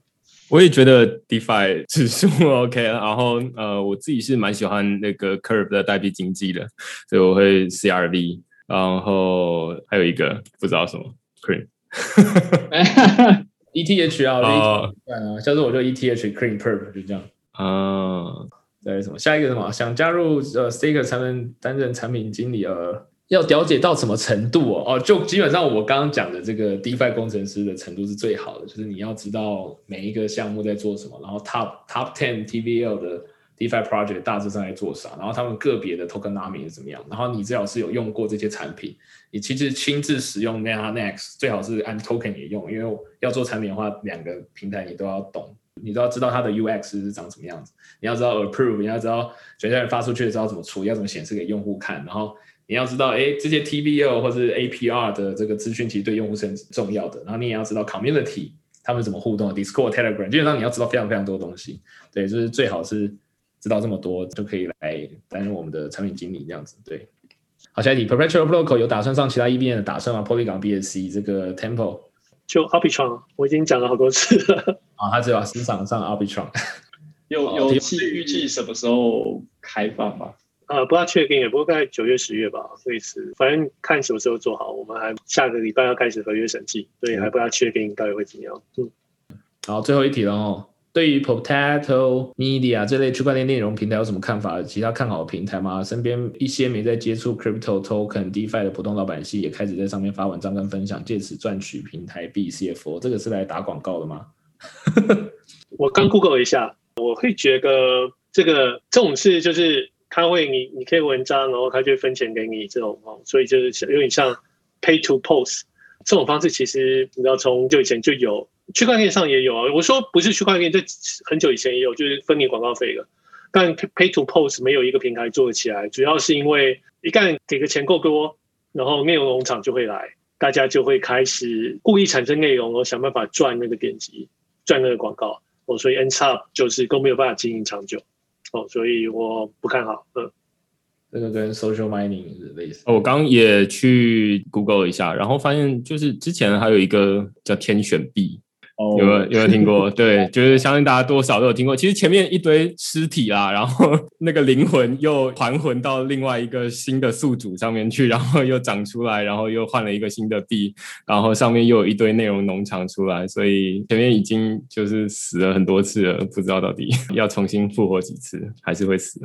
我也觉得 DeFi 指数 OK，然后呃，我自己是蛮喜欢那个 Curve 的代币经济的，所以我会 CRV，然后还有一个不知道什么 Cream，ETH 啊，啊，下次我就 ETH Cream Perp 就这样。啊，再什么下一个什么？想加入呃 Staker 才能担任产品经理呃。要了解到什么程度哦？哦，就基本上我刚刚讲的这个 DeFi 工程师的程度是最好的，就是你要知道每一个项目在做什么，然后 Top Top Ten TVL 的 DeFi project 大致上在做啥，然后他们个别的 Tokenomics 是怎么样，然后你最好是有用过这些产品，你其实亲自使用 Next，最好是按 Token 也用，因为要做产品的话，两个平台你都要懂，你都要知道它的 UX 是长什么样子，你要知道 Approve，你要知道全家人发出去的时候怎么处理，要怎么显示给用户看，然后。你要知道，哎，这些 TBL 或是 APR 的这个资讯其实对用户是很重要的。然后你也要知道 Community 他们怎么互动，Discord、Telegram，基本上你要知道非常非常多东西。对，就是最好是知道这么多就可以来担任我们的产品经理这样子。对，好，下一题，Perpetual Protocol 有打算上其他 EVM 的打算吗？Polygon、BSC 这个 Temple 就 Arbitron，我已经讲了好多次了。啊，他只要市场上 Arbitron 有有预计什么时候开放吗？呃，不要确定，也不过在九月、十月吧，类似，反正看什么时候做好。我们还下个礼拜要开始合约审计，所以还不要确定到底会怎么样。嗯，好，最后一题了哦。对于 Potato Media 这类区块链内容平台有什么看法？其他看好的平台吗？身边一些没在接触 Crypto Token DeFi 的普通老百姓也开始在上面发文章跟分享，借此赚取平台币 CFO。这个是来打广告的吗？我刚 Google 一下，我会觉得这个这种事就是。他会，你你可以文章，然后他就分钱给你这种哦，所以就是有点像 pay to post 这种方式，其实你知道从就以前就有，区块链上也有啊。我说不是区块链，这很久以前也有，就是分你广告费的。但 Pay to Post 没有一个平台做得起来，主要是因为一旦给的钱够多，然后内容农场就会来，大家就会开始故意产生内容，然后想办法赚那个点击，赚那个广告。哦，所以 N Up 就是都没有办法经营长久。哦，所以我不看好。嗯，这个跟 Social Mining 是类似。我刚也去 Google 一下，然后发现就是之前还有一个叫天选币。有没有有没有听过？对，就是相信大家多少都有听过。其实前面一堆尸体啦，然后 那个灵魂又还魂到另外一个新的宿主上面去，然后又长出来，然后又换了一个新的币，然后上面又有一堆内容农场出来。所以前面已经就是死了很多次了，不知道到底 要重新复活几次，还是会死。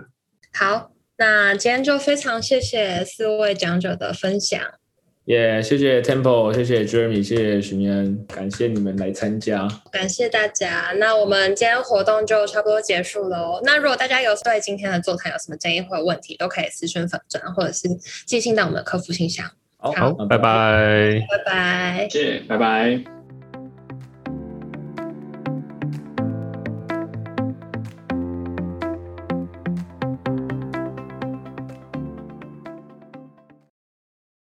好，那今天就非常谢谢四位讲者的分享。也谢谢 Temple，谢谢 Jeremy，谢谢徐明恩，感谢你们来参加，感谢大家。那我们今天活动就差不多结束喽。那如果大家有对今天的座谈有什么建议或者问题，都可以私信粉转或者是寄信到我们的客服信箱。好，拜拜，拜拜，谢谢，拜拜。